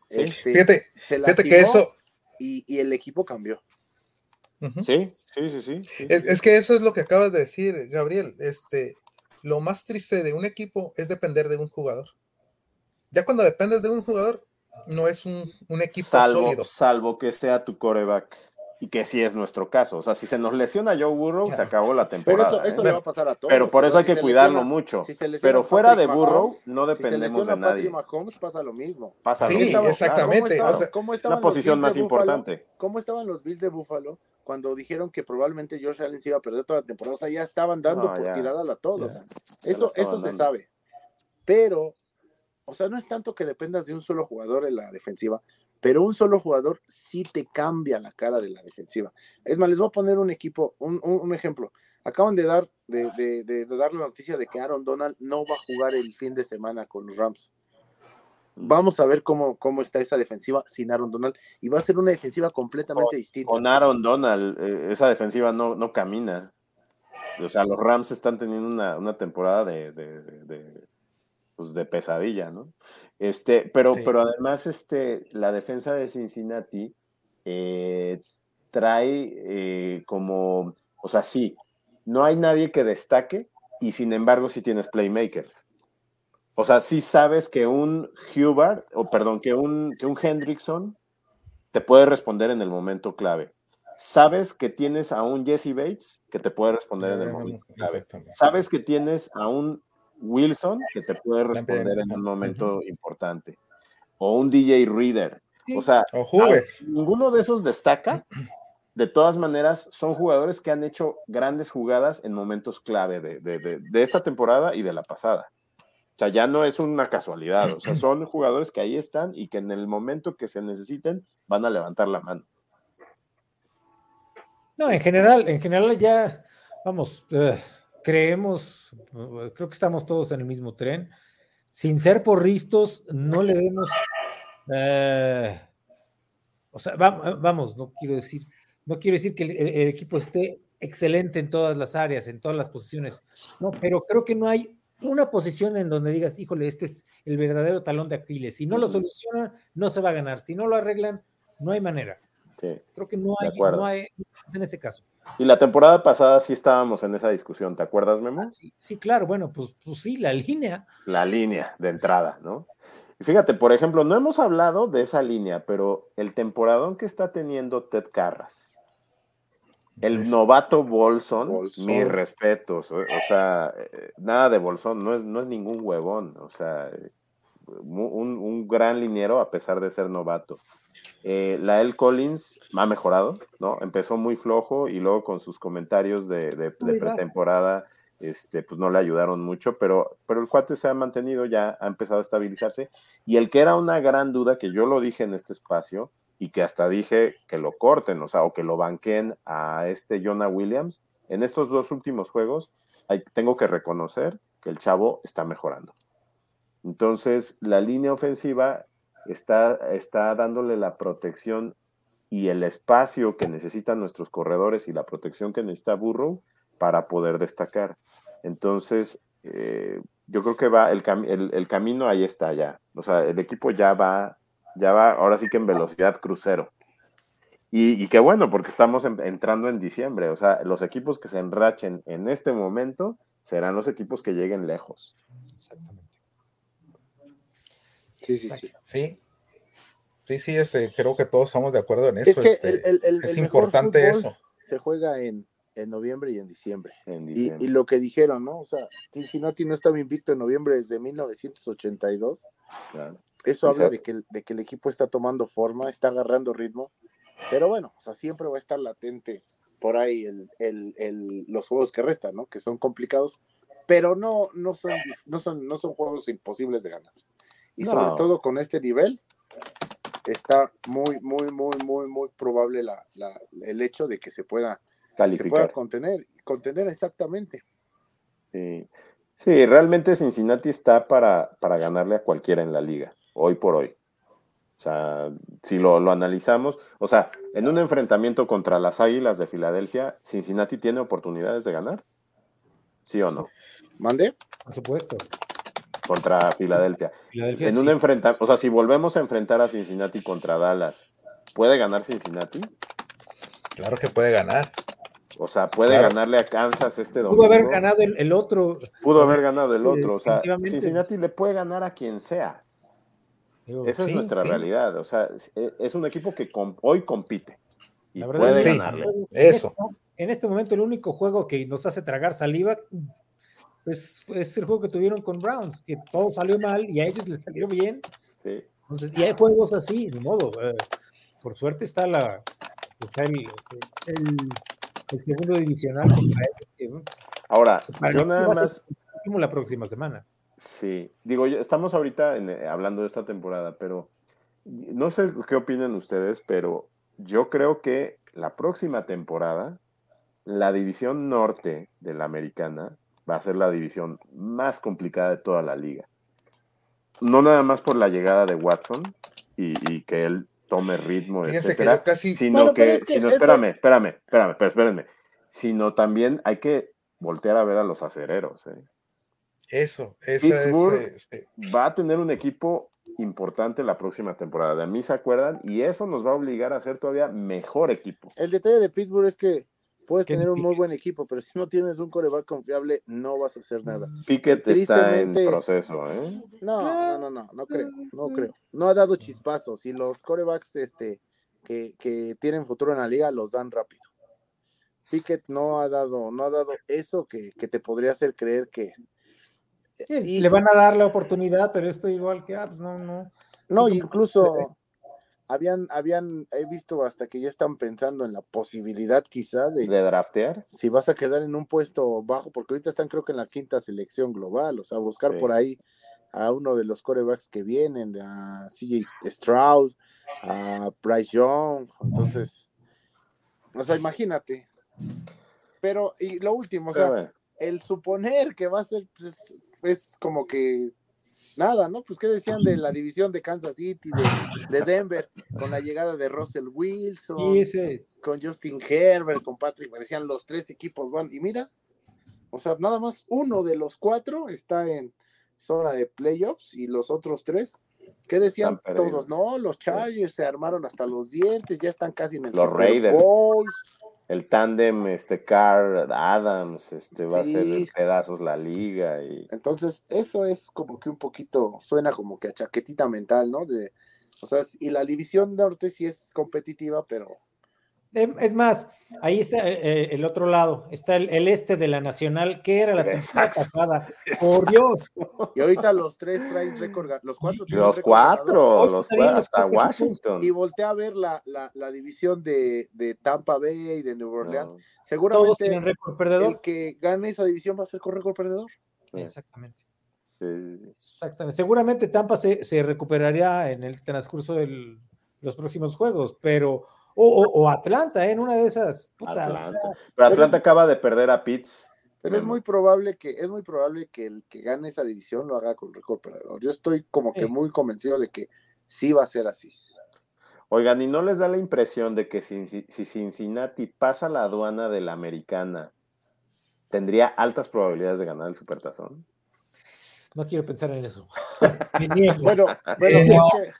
Este, fíjate, fíjate que eso. Y, y, el equipo cambió. sí, sí, sí, sí, Es, que eso es lo que acabas de decir, Gabriel. Este, lo más triste de un equipo es depender de un jugador. Ya cuando dependes de un jugador, no es un, un equipo sólido. Salvo que sea tu coreback y que sí es nuestro caso. O sea, si se nos lesiona Joe Burrow, se acabó la temporada. Pero eso, ¿eh? le va a pasar a todos. Pero por eso hay que cuidarlo mucho. pero fuera de Burrow, no dependemos de nadie. Mahomes pasa lo mismo. Pasa sí, exactamente. ¿Cómo estaban, la posición más importante. ¿Cómo estaban los Bills de Buffalo cuando dijeron que probablemente Josh Allen se iba a perder toda la temporada? O sea, ya estaban dando por tirada a todos. Eso, eso se sabe. Pero, o sea, no es tanto que dependas de un solo jugador en la defensiva, pero un solo jugador sí te cambia la cara de la defensiva. Es más, les voy a poner un equipo, un, ejemplo. Acaban de dar, de, dar la noticia de que Aaron Donald no va a jugar el fin de semana con los Rams. Vamos a ver cómo, cómo está esa defensiva sin Aaron Donald. Y va a ser una defensiva completamente distinta. Con Aaron Donald, eh, esa defensiva no, no camina. O sea, los Rams están teniendo una, temporada de, de, pues de pesadilla, ¿no? Este, pero, pero además, este, la defensa de Cincinnati eh, trae eh, como, o sea, sí, no hay nadie que destaque y sin embargo sí tienes playmakers. O sea, sí sabes que un Hubert, o perdón, que un, que un Hendrickson te puede responder en el momento clave. Sabes que tienes a un Jesse Bates que te puede responder en el momento clave. Sabes que tienes a un Wilson, que te puede responder en un momento importante, o un DJ Reader. O sea, ninguno de esos destaca. De todas maneras, son jugadores que han hecho grandes jugadas en momentos clave de, esta temporada y de la pasada. O sea, ya no es una casualidad. O sea, son jugadores que ahí están y que en el momento que se necesiten van a levantar la mano. No, en general, en general ya, vamos, eh, creemos, creo que estamos todos en el mismo tren. Sin ser porristos, no le vemos. Eh, o sea, vamos, no quiero decir, no quiero decir que el, equipo esté excelente en todas las áreas, en todas las posiciones. No, pero creo que no hay una posición en donde digas, híjole, este es el verdadero talón de Aquiles. Si no lo solucionan, no se va a ganar. Si no lo arreglan, no hay manera. creo que no hay, no hay en ese caso. Y la temporada pasada sí estábamos en esa discusión, ¿te acuerdas, Memo? Ah, sí, claro, bueno, pues, pues sí, la línea. La línea de entrada, ¿no? Y fíjate, por ejemplo, no hemos hablado de esa línea, pero el temporadón que está teniendo Ted Carras, el novato Bolson, mis respetos, o, sea, eh, nada de Bolson, no es, no es ningún huevón, o sea, un, un gran liniero a pesar de ser novato. Eh, la El Collins ha mejorado, ¿no? Empezó muy flojo y luego con sus comentarios de, pretemporada, este, pues no le ayudaron mucho, pero, pero el cuate se ha mantenido, ya ha empezado a estabilizarse. Y el que era una gran duda, que yo lo dije en este espacio, y que hasta dije que lo corten, o sea, o que lo banquen a este Jonah Williams, en estos dos últimos juegos, tengo que reconocer que el chavo está mejorando. Entonces, la línea ofensiva está, está dándole la protección y el espacio que necesitan nuestros corredores y la protección que necesita Burrow para poder destacar. Entonces, eh, yo creo que va, el, el, camino ahí está ya. O sea, el equipo ya va, ya va, ahora sí que en velocidad crucero. Y, qué bueno, porque estamos entrando en diciembre. O sea, los equipos que se enrachen en este momento serán los equipos que lleguen lejos. Exactamente. Sí, sí, sí. Sí, sí, ese, creo que todos estamos de acuerdo en eso. Es que este, el, el- el- es el mejor importante eso. Se juega en, en noviembre y en diciembre. En Y, diciembre. y lo que dijeron, ¿no? O sea, Cincinnati no estaba invicto en noviembre desde 1982. Claro. Eso Y habla de que, el- de que el equipo está tomando forma, está agarrando ritmo. Pero bueno, o sea, siempre va a estar latente por ahí el, el- el- los juegos que restan, ¿no? Que son complicados, pero no, no, son, dif- no, son, no son juegos imposibles de ganar. Y sobre todo con este nivel, está muy, muy, muy, muy, muy probable la, la- el hecho de que se pueda, se pueda Calificar. contener. Contener exactamente. Sí. Sí, realmente Cincinnati está para, para ganarle a cualquiera en la liga, hoy por hoy. O sea, si lo, lo analizamos, o sea, en un enfrentamiento contra las Águilas de Filadelfia, Cincinnati tiene oportunidades de ganar. ¿Sí o no? ¿Mande? Por supuesto. Contra Filadelfia. Filadelfia En sí. un enfrentamiento, o sea, si volvemos a enfrentar a Cincinnati contra Dallas, ¿puede ganar Cincinnati? Claro que puede ganar. O sea, puede Claro. ganarle a Kansas este domingo. Pudo haber ganado el, el otro. Pudo haber ganado el otro. O sea. Cincinnati le puede ganar a quien sea. Digo, Esa Sí, es nuestra sí. realidad. O sea, es, es un equipo que hoy compite y la verdad puede ganarle. Eso. En este momento, el único juego que nos hace tragar saliva pues, es el juego que tuvieron con Browns, que todo salió mal y a ellos les salió bien. Sí. Entonces, y hay juegos así, ni modo. eh, por suerte está la está el, el, el segundo divisional contra ellos, Ahora, para yo nada más, la próxima semana. sí, digo, estamos ahorita en, eh, hablando de esta temporada, pero no sé qué opinan ustedes, pero yo creo que la próxima temporada, la división norte de la americana va a ser la división más complicada de toda la liga. No nada más por la llegada de Watson y, y que él tome ritmo, Fíjense que etcétera, yo casi. sino Bueno, que, es que sino, eso- espérame, espérame, espérame, pero espérenme, sino también hay que voltear a ver a los acereros. ¿eh? Eso, esa Pittsburgh. es. este, Va a tener un equipo importante la próxima temporada. De mí se acuerdan y eso nos va a obligar a ser todavía mejor equipo. El detalle de Pittsburgh es que puedes tener un muy buen equipo, pero si no tienes un coreback confiable, no vas a hacer nada. Pickett está en proceso, ¿eh? No, no, no, no, no creo, no creo. No ha dado chispazos y los corebacks este, que, que tienen futuro en la liga los dan rápido. Pickett no ha dado, no ha dado eso que, que te podría hacer creer que. Sí, y- Le van a dar la oportunidad, pero esto igual que, ah, pues no, no. no, incluso habían, habían, he visto hasta que ya están pensando en la posibilidad quizá de, De draftear. si vas a quedar en un puesto bajo, porque ahorita están creo que en la quinta selección global, o sea, buscar Sí. por ahí a uno de los corebacks que vienen, a CJ Stroud, a Bryce Young, entonces, o sea, imagínate. Pero, y lo último, o sea, el suponer que va a ser, pues, es como que nada, ¿no? Pues, ¿qué decían de la *laughs* división de Kansas City, de, de Denver, con la llegada de Russell Wilson? Sí, ese, con Justin Herbert, con Patrick, me decían los tres equipos van, y mira, o sea, nada más uno de los cuatro está en zona de playoffs y los otros tres, ¿qué decían todos? No, los Chargers se armaron hasta los dientes, ya están casi en el Los Super Raiders. Bowl. El tándem, este Carr, Adams, este va a ser pedazos la liga y Entonces, eso es como que un poquito, suena como que a chaquetita mental, ¿no? De, o sea, y la división norte sí es competitiva, pero Es más, ahí está eh, eh, el otro lado, está el, el este de la Nacional, que era la temporada Exacto. pasada. *laughs* Por Dios. y ahorita los tres traen récord, los cuatro tienen los cuatro, los hasta cuatro equipos. Washington. y voltea a ver la, la, la división de, de Tampa Bay y de New Orleans, No, Todos seguramente tienen récord el que gane esa división va a ser con récord perdedor. Exactamente. sí, sí, sí. Exactamente. Seguramente Tampa se, se recuperaría en el transcurso de los próximos juegos, pero. O, o- o Atlanta, ¿eh? en una de esas. puta, o Atlanta. sea, Pero Atlanta acaba de perder a Pitts. Pero es muy probable que, es muy probable que el que gane esa división lo haga con récord perdedor. Yo estoy como que Sí. muy convencido de que sí va a ser así. Oigan, ¿y no les da la impresión de que si, si- si Cincinnati pasa la aduana de la americana, tendría altas probabilidades de ganar el Supertazón? no quiero pensar en eso. *laughs* Me niego. Bueno, bueno, Eh, es no. que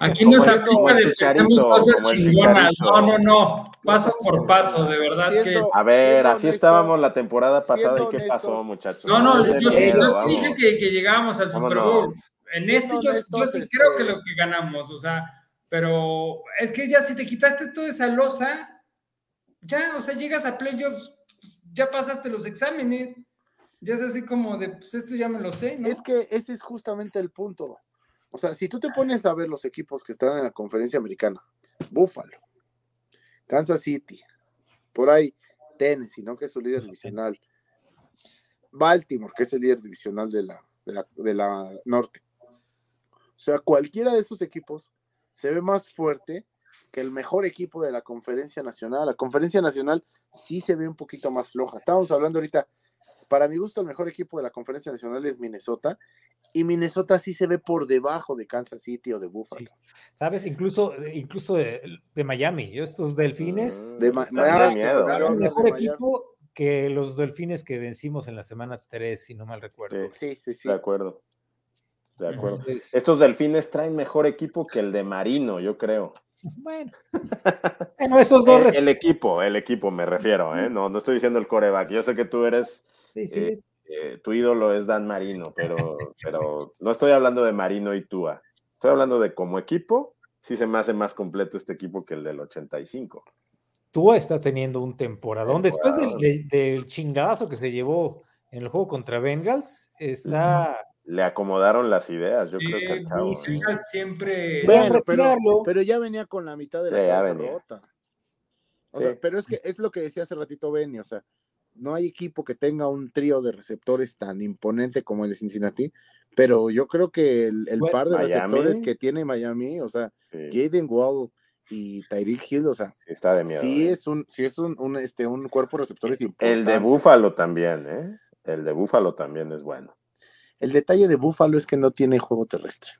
Aquí nos aplica de pensamos cosas chingonas. No, no, no. Paso por paso, de verdad que. A ver, así honesto- estábamos la temporada pasada. ¿Y qué honestos- pasó, muchachos? No, no, den yo sí, vamos. dije que, que llegábamos al Super Bowl. En Siendo este yo, yo sí este- creo que lo que ganamos, o sea, pero es que ya si te quitaste toda esa losa, ya, o sea, llegas a playoffs, ya pasaste los exámenes, ya es así como de, pues esto ya me lo sé, ¿no? Es que ese es justamente el punto. O sea, si tú te pones a ver los equipos que están en la conferencia americana, Buffalo, Kansas City, por ahí Tennessee, ¿no? Que es su líder divisional, Baltimore, que es el líder divisional de la, de la, de la norte. O sea, cualquiera de esos equipos se ve más fuerte que el mejor equipo de la conferencia nacional. La conferencia nacional sí se ve un poquito más floja. Estábamos hablando ahorita, para mi gusto, el mejor equipo de la conferencia nacional es Minnesota. Y Minnesota sí se ve por debajo de Kansas City o de Buffalo. Sí. Sabes, incluso, incluso de, de Miami, estos delfines. De Ma- miedo. claro, mejor de Miami. equipo que los delfines que vencimos en la semana 3, si no mal recuerdo. Sí. Sí, sí, sí. De acuerdo. De acuerdo. Entonces, Estos delfines traen mejor equipo que el de Marino, yo creo. Bueno. *laughs* bueno, esos dos. El, el equipo, el equipo me refiero, ¿eh? No, no estoy diciendo el coreback. Yo sé que tú eres, Sí, sí. eh, eh, tu ídolo es Dan Marino, pero, pero no estoy hablando de Marino y Tua. Estoy hablando de como equipo, sí se me hace más completo este equipo que el del 85. Tua está teniendo un temporadón. Después del, del- del chingadazo que se llevó en el juego contra Bengals, está. Le acomodaron las ideas, yo creo que al chavo. siempre. Bueno, pero, ya venía con la mitad de la cabeza rota. O Sí. sea, pero es que es lo que decía hace ratito Benny, o sea, no hay equipo que tenga un trío de receptores tan imponente como el de Cincinnati, pero yo creo que el, el Bueno, par de Miami. receptores que tiene Miami, o sea, Sí, Jaden Wall y Tyreek Hill, o sea, está de miedo. sí ¿eh? es un, sí es un, un, este, un cuerpo de receptores El importante. de Búfalo también, ¿eh? El de Búfalo también es bueno. El detalle de Buffalo es que no tiene juego terrestre.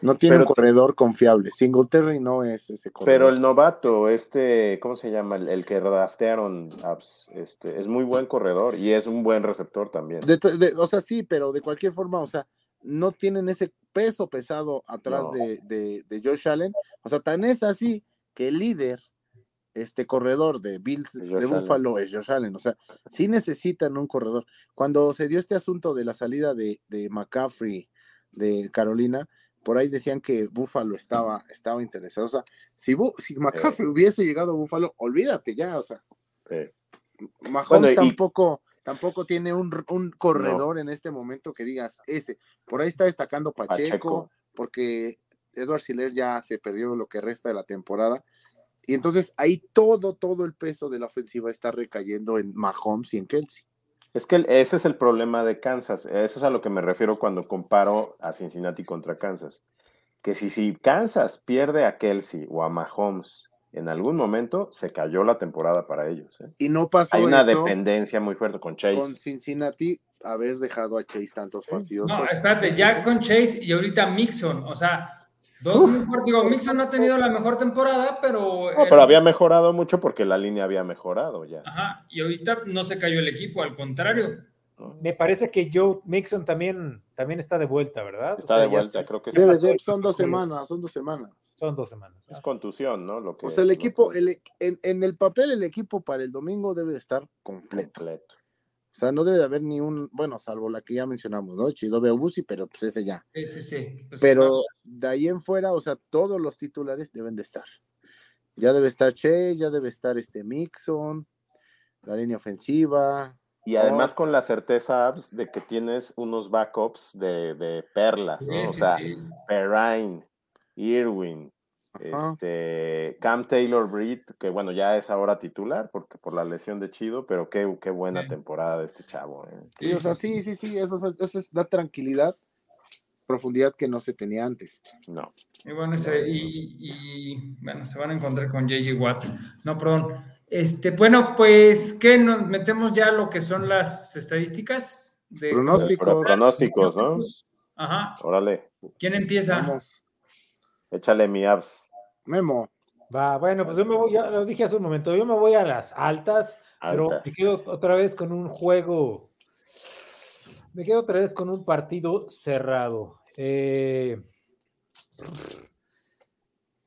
No tiene Pero- un corredor confiable. Singletary no es ese corredor. Pero el novato, este, ¿cómo se llama? El, el que draftearon, Abs, este, es muy buen corredor y es un buen receptor también. De to- de- o sea, sí, pero de cualquier forma, o sea, no tienen ese peso pesado atrás No. de, de Josh Allen. O sea, tan es así que el líder, este corredor de Bills Es de Buffalo es Josh Allen. O sea, sí necesitan un corredor. Cuando se dio este asunto de la salida de, de McCaffrey de Carolina, por ahí decían que Buffalo estaba, estaba interesado. O sea, si, Bu- si McCaffrey hubiese llegado a Buffalo, olvídate ya, o sea, Sí. Mahomes Bueno, y- tampoco, tampoco tiene un, un corredor en este momento que digas ese. Por ahí está destacando Pacheco, Pacheco. porque Edward Siller ya se perdió lo que resta de la temporada. Y entonces ahí todo, todo el peso de la ofensiva está recayendo en Mahomes y en Kelsey. Es que ese es el problema de Kansas. Eso es a lo que me refiero cuando comparo a Cincinnati contra Kansas. Que si, si Kansas pierde a Kelsey o a Mahomes en algún momento, se cayó la temporada para ellos. ¿eh? Y no pasó Hay una eso dependencia muy fuerte con Chase. con Cincinnati haber dejado a Chase tantos partidos. No, porque- espérate, ya con Chase y ahorita Mixon, o sea, dos muy fuertes. Digo, Mixon no ha tenido la mejor temporada, pero. No, el- pero había mejorado mucho porque la línea había mejorado ya. Ajá, y ahorita no se cayó el equipo, al contrario. Me parece que Joe Mixon también, también está de vuelta, ¿verdad? Está O sea, de ya vuelta, creo que sí. Debe el son dos semanas, son dos semanas. Son dos semanas. Es ¿ah? contusión, ¿no? Lo que, O sea, el equipo, el, en, en el papel, el equipo para el domingo debe de estar completo. completo. O sea, no debe de haber ni un, bueno, salvo la que ya mencionamos, ¿no? Chidobe Obusi, pero pues ese ya. Sí, sí, sí. Pues, Pero de ahí en fuera, o sea, todos los titulares deben de estar. Ya debe estar Che, ya debe estar este Mixon, la línea ofensiva. Y además con la certeza, Abs, de que tienes unos backups de, de perlas, ¿no? sí, o sí, sea, sí. Perrine, Irwin, Ajá. este, Cam Taylor Britt, que bueno, ya es ahora titular porque por la lesión de Chido, pero qué, qué buena Sí. temporada de este chavo. ¿eh? Sí, o sea, sí, sí, sí, eso, es- eso es, da tranquilidad, profundidad que no se tenía antes. No. Y bueno, ese- y, y, bueno, se van a encontrar con JJ Watt. No, perdón. Este, bueno, pues, ¿qué? Nos metemos ya lo que son las estadísticas de Pronósticos. Pro- pronósticos, ¿no? Ajá. Órale, ¿Quién empieza? Vamos. Échale mi Abs. Memo. Va, bueno, pues yo me voy, ya lo dije hace un momento, yo me voy a las altas, pero me quedo otra vez con un juego, me quedo otra vez con un partido cerrado. Eh,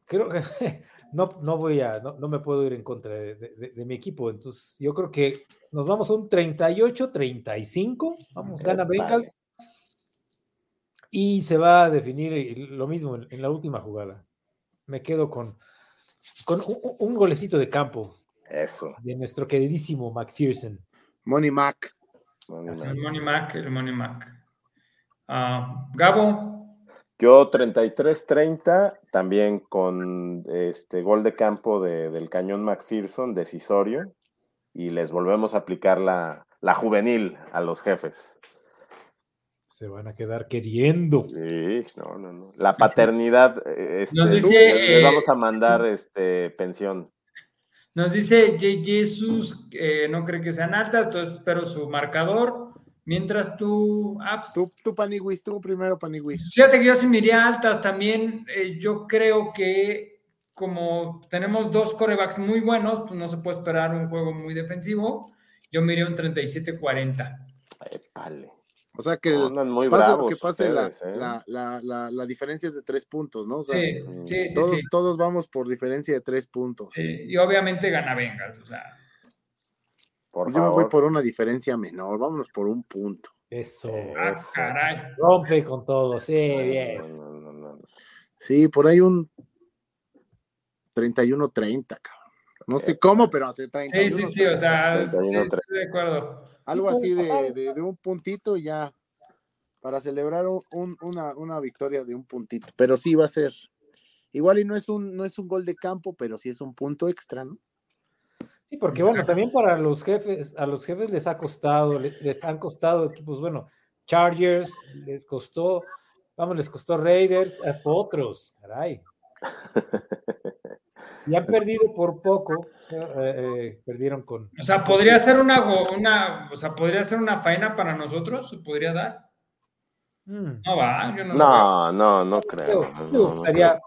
creo que *laughs* no, no voy a, no, no me puedo ir en contra de, de- mi equipo, entonces yo creo que nos vamos a un 38-35, vamos, gana. Bengals. Y se va a definir eh, lo mismo en, en la última jugada. Me quedo con, con un, un golecito de campo Eso. de nuestro queridísimo McPherson. Money Mac. no, no, Sí, no. el Money Mac, el Money Mac. Ah, Gabo, Yo 33-30, también con este gol de campo de- del cañón McPherson, decisorio, y les volvemos a aplicar la, la juvenil a los jefes. Se van a quedar queriendo. Sí, no, no, no. La paternidad, eh, este, Nos dice, les, les eh, vamos a mandar este, pensión. nos dice J. Jesus que no cree que sean altas, entonces espero su marcador. Mientras tú, Apps. Tú, tú Paniwis, tú primero, Paniwis. Fíjate que yo sí me iría altas también. eh, yo creo que como tenemos dos corebacks muy buenos, pues no se puede esperar un juego muy defensivo. Yo me iría un 37-40. Épale. O sea que Andan muy pase lo que pase, la, ¿eh? la, la, la, la diferencia es de tres puntos, ¿no? O sea, Sí, sí, sí, todos, sí. todos vamos por diferencia de tres puntos. Sí, Y obviamente gana Bengals, o sea. Por Yo me voy por una diferencia menor, vámonos por un punto. Eso. Ah, Eso. caray. Rompe con todo. Sí, No, bien. no, no, no, no. Sí, por ahí un 31-30, cabrón. No sé cómo, pero hace 31. Sí, sí, sí, o sea, 31, sí, estoy de acuerdo. Algo Sí, así de, de, de un puntito ya para celebrar un- un- una, una victoria de un puntito. Pero sí va a ser. Igual y no es un, no es un gol de campo, pero sí es un punto extra, ¿no? Sí, porque bueno, también para los jefes, a los jefes les ha costado, le- les han costado equipos, bueno, Chargers les costó, vamos, les costó Raiders, a otros, caray. *laughs* Y han perdido por poco, eh, eh, perdieron con. O sea, podría ser una, o sea, podría ser una faena para nosotros, se podría dar. Mm, No va, yo no. No, no, no creo. no, no, estaría, creo.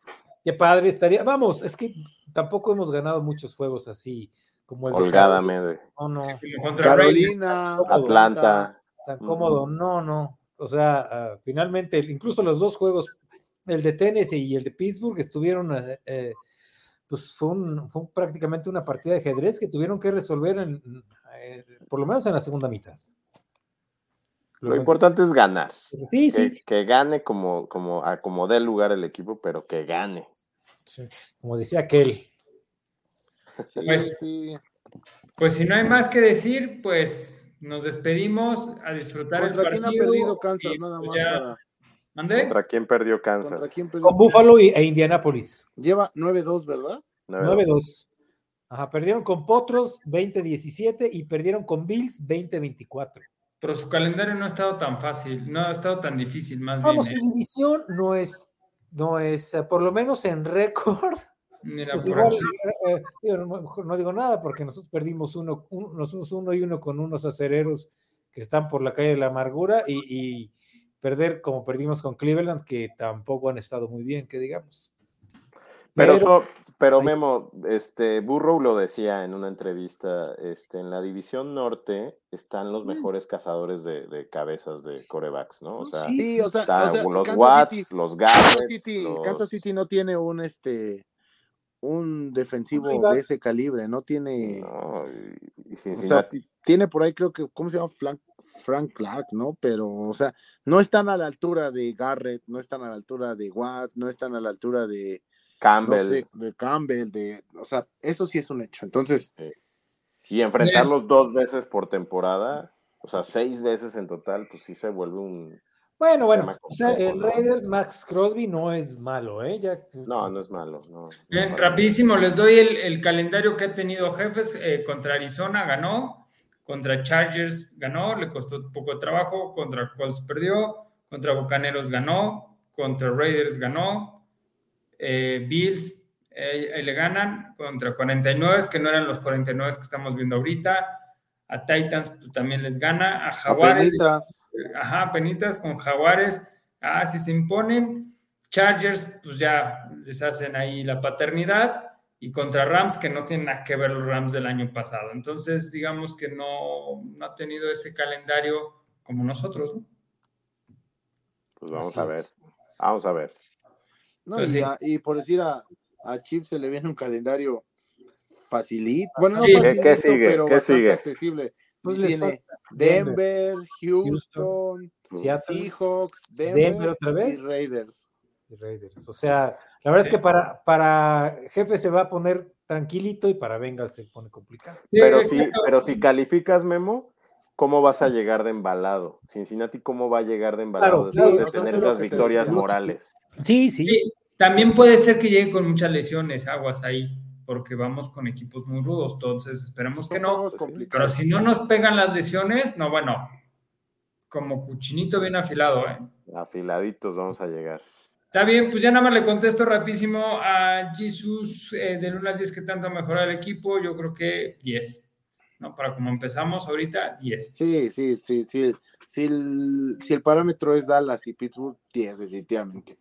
qué padre estaría, vamos, es que tampoco hemos ganado muchos juegos así, como el de Holgadamente. No, no. Como contra Raiders. Carolina, Atlanta. tan cómodo, no, no. O sea, ah, finalmente, incluso los dos juegos, el de Tennessee y el de Pittsburgh, estuvieron, eh, pues fue, un- fue prácticamente una partida de ajedrez que tuvieron que resolver, en, eh, por lo menos en la segunda mitad. Lo importante es ganar. Sí, Que, sí, que gane como, como acomode el lugar el equipo, pero que gane. sí, como decía aquel. Sí, Pues- sí. Pues si no hay más que decir, pues nos despedimos a disfrutar ¿Contra el quién partido. ha perdido Kansas? y, Nada pues, más ya- para. ¿Mandé? ¿Contra quién perdió Kansas? ¿Contra quién perdió? Con Buffalo y- e Indianapolis, Lleva 9-2, ¿verdad? 9-2. Ajá, perdieron con Potros 20-17 y perdieron con Bills 20-24. Pero su calendario no ha estado tan fácil, no ha estado tan difícil, más bien. Vamos, ¿eh? su división no es, no es, eh, por lo menos en récord, *laughs* Mira, pues igual, eh, eh, no, no digo nada porque nosotros perdimos uno, un- nosotros uno y uno con unos acereros que están por la calle de la amargura y, y perder como perdimos con Cleveland, que tampoco han estado muy bien, que digamos. Pero, Pero- so- pero. Memo, este, Burrow lo decía en una entrevista, este, en la división norte están los mejores cazadores de, de cabezas de corebacks, ¿no? O sea, Sí, o sea, está o sea, los Kansas Watts, City- los Kansas Garrett, City, los... Kansas City no tiene un este un defensivo de ese calibre, no tiene, No, y- y o sea, Cincinnati, tiene por ahí creo que, ¿cómo se llama? Frank, Frank Clark, ¿no? Pero, o sea, no están a la altura de Garrett, no están a la altura de Watt, no están a la altura de, no Campbell, sé, de Campbell, de, o sea, eso sí es un hecho. Entonces, y enfrentarlos dos veces por temporada, o sea, seis veces en total, pues sí se vuelve un... Bueno, bueno, o sea, el. Raiders Max Crosby no es malo, ¿eh? Ya, No, no es malo, no. no es Bien, malo. rapidísimo, les doy el, el calendario que ha tenido Jefes. eh, contra Arizona ganó, contra Chargers ganó, le costó un poco de trabajo, contra Colts perdió, contra Bucaneros ganó, contra Raiders ganó, eh, Bills eh, ahí le ganan, contra 49, que no eran los 49 que estamos viendo ahorita, a Titans pues, también les gana, a Jaguares. apenitas, Ajá, penitas con Jaguares. Ah, si se imponen. Chargers, pues ya les hacen ahí la paternidad. Y contra Rams, que no tienen nada que ver los Rams del año pasado. Entonces, digamos que no, no ha tenido ese calendario como nosotros. ¿no? Pues vamos Así a ver, es. vamos a ver. ¿no? Pues y, sí. a- y por decir a, a Chip se le viene un calendario facilito, bueno, no Sí. ¿Qué- facilito, qué sigue? pero ¿Qué bastante sigue? accesible. Pues Tiene falta Denver, Houston, Seattle Seahawks, Denver Denver, otra vez. y Raiders. Y Raiders. O sea, la verdad Sí. es que para, para Jefe se va a poner tranquilito y para Bengals se pone complicado. Pero sí, exacto. pero si calificas, Memo, ¿cómo vas a llegar de embalado? Cincinnati, ¿cómo va a llegar de embalado Claro, después de tener es esas victorias morales? Sí, sí. Sí, también puede ser que llegue con muchas lesiones, aguas ahí, porque vamos con equipos muy rudos, entonces esperemos que no. sí. Pero si no nos pegan las lesiones, no, bueno, como cuchinito bien afilado, ¿eh? Afiladitos vamos a llegar. Está bien, pues ya nada más le contesto rapidísimo a Jesus eh, del 1 al 10 que tanto ha mejorado el equipo. Yo creo que 10, ¿no? Para como empezamos ahorita, 10. Sí, sí, sí, sí. Si el, si el parámetro es Dallas y Pittsburgh, 10, definitivamente.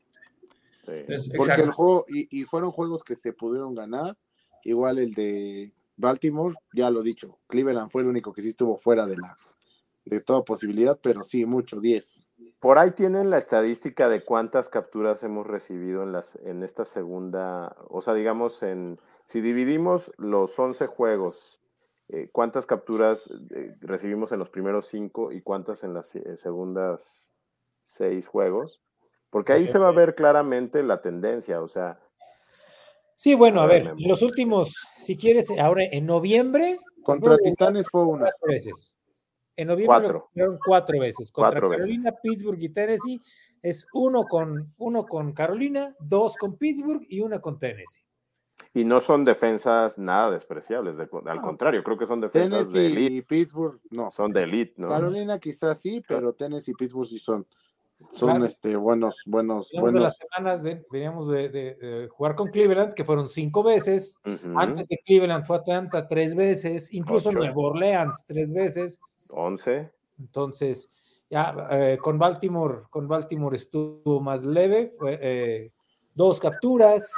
Sí. Es- Porque exacto. el juego, y, y fueron juegos que se pudieron ganar. Igual el de Baltimore, ya lo he dicho, Cleveland fue el único que sí estuvo fuera de la de toda posibilidad, pero sí, mucho, 10. Por ahí tienen la estadística de cuántas capturas hemos recibido en, las, en esta segunda, o sea, digamos, en, si dividimos los 11 juegos, eh, cuántas capturas eh, recibimos en los primeros cinco y cuántas en las segundas seis juegos, porque ahí se va a ver claramente la tendencia, o sea, Sí, bueno, a A ver, los últimos, si quieres, ahora en noviembre, Contra Titanes fue una. cuatro veces. En noviembre Cuatro. lo capturaron cuatro veces. Contra Cuatro veces. Carolina, Pittsburgh y Tennessee es uno con, uno con Carolina, dos con Pittsburgh y una con Tennessee. y no son defensas nada despreciables, de- al No. contrario, creo que son defensas de Tennessee elite, y Pittsburgh, no. son de elite, ¿no? Carolina quizás sí, pero Tennessee y Pittsburgh sí son, son Claro. este, buenos, buenos, Veníamos de las buenos. semanas, ven- veníamos de, de- de jugar con Cleveland, que fueron cinco veces. Antes de Cleveland fue Atlanta tres veces, incluso Ocho. Nueva Orleans tres veces. 11, Entonces, ya eh, con Baltimore, con Baltimore estuvo más leve, fue eh, dos capturas,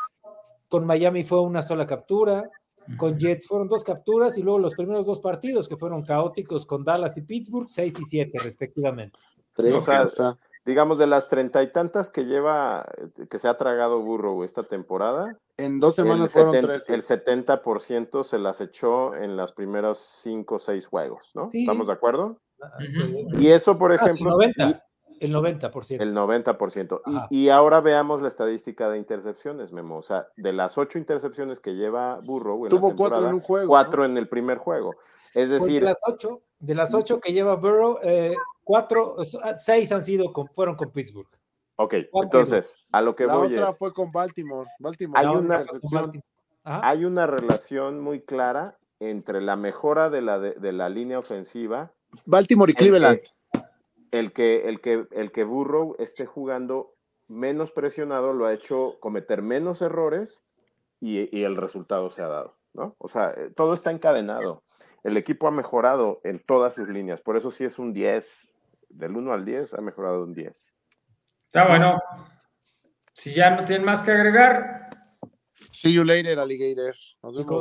con Miami fue una sola captura, con Jets fueron dos capturas y luego los primeros dos partidos que fueron caóticos con Dallas y Pittsburgh, seis y siete respectivamente. Tres, O sea, o sea, digamos, de las treinta y tantas que lleva, que se ha tragado Burrow esta temporada, en dos el, semanas fueron 70, tres. el 70% se las echó en los primeros cinco o seis juegos, ¿no? Sí. ¿Estamos de acuerdo? Ujú. Y eso, por Ah, sí, ejemplo, 90, el 90%. y- el 90%. Ajá. Y, y ahora veamos la estadística de intercepciones, Memo. O sea, de las ocho intercepciones que lleva Burrow, en la Tuvo cuatro en un juego. cuatro ¿no? en el primer juego. Es Pues decir, de las ocho, de las ocho que lleva Burrow, eh, cuatro, ah, seis han sido con, fueron con Pittsburgh. ok, entonces, a lo que La voy otra es, fue con Baltimore. Baltimore Hay una-. Baltimore. Hay una relación muy clara entre la mejora de la, de, de la línea ofensiva, Baltimore y Cleveland. El que, el que, el que Burrow esté jugando menos presionado lo ha hecho cometer menos errores y, y el resultado se ha dado, ¿no? O sea, eh, todo está encadenado. El equipo ha mejorado en todas sus líneas, por eso sí es un 10, del 1 al 10 ha mejorado un 10. Está bueno. Si ya no tienen más que agregar, See you later, alligator. Nos vemos.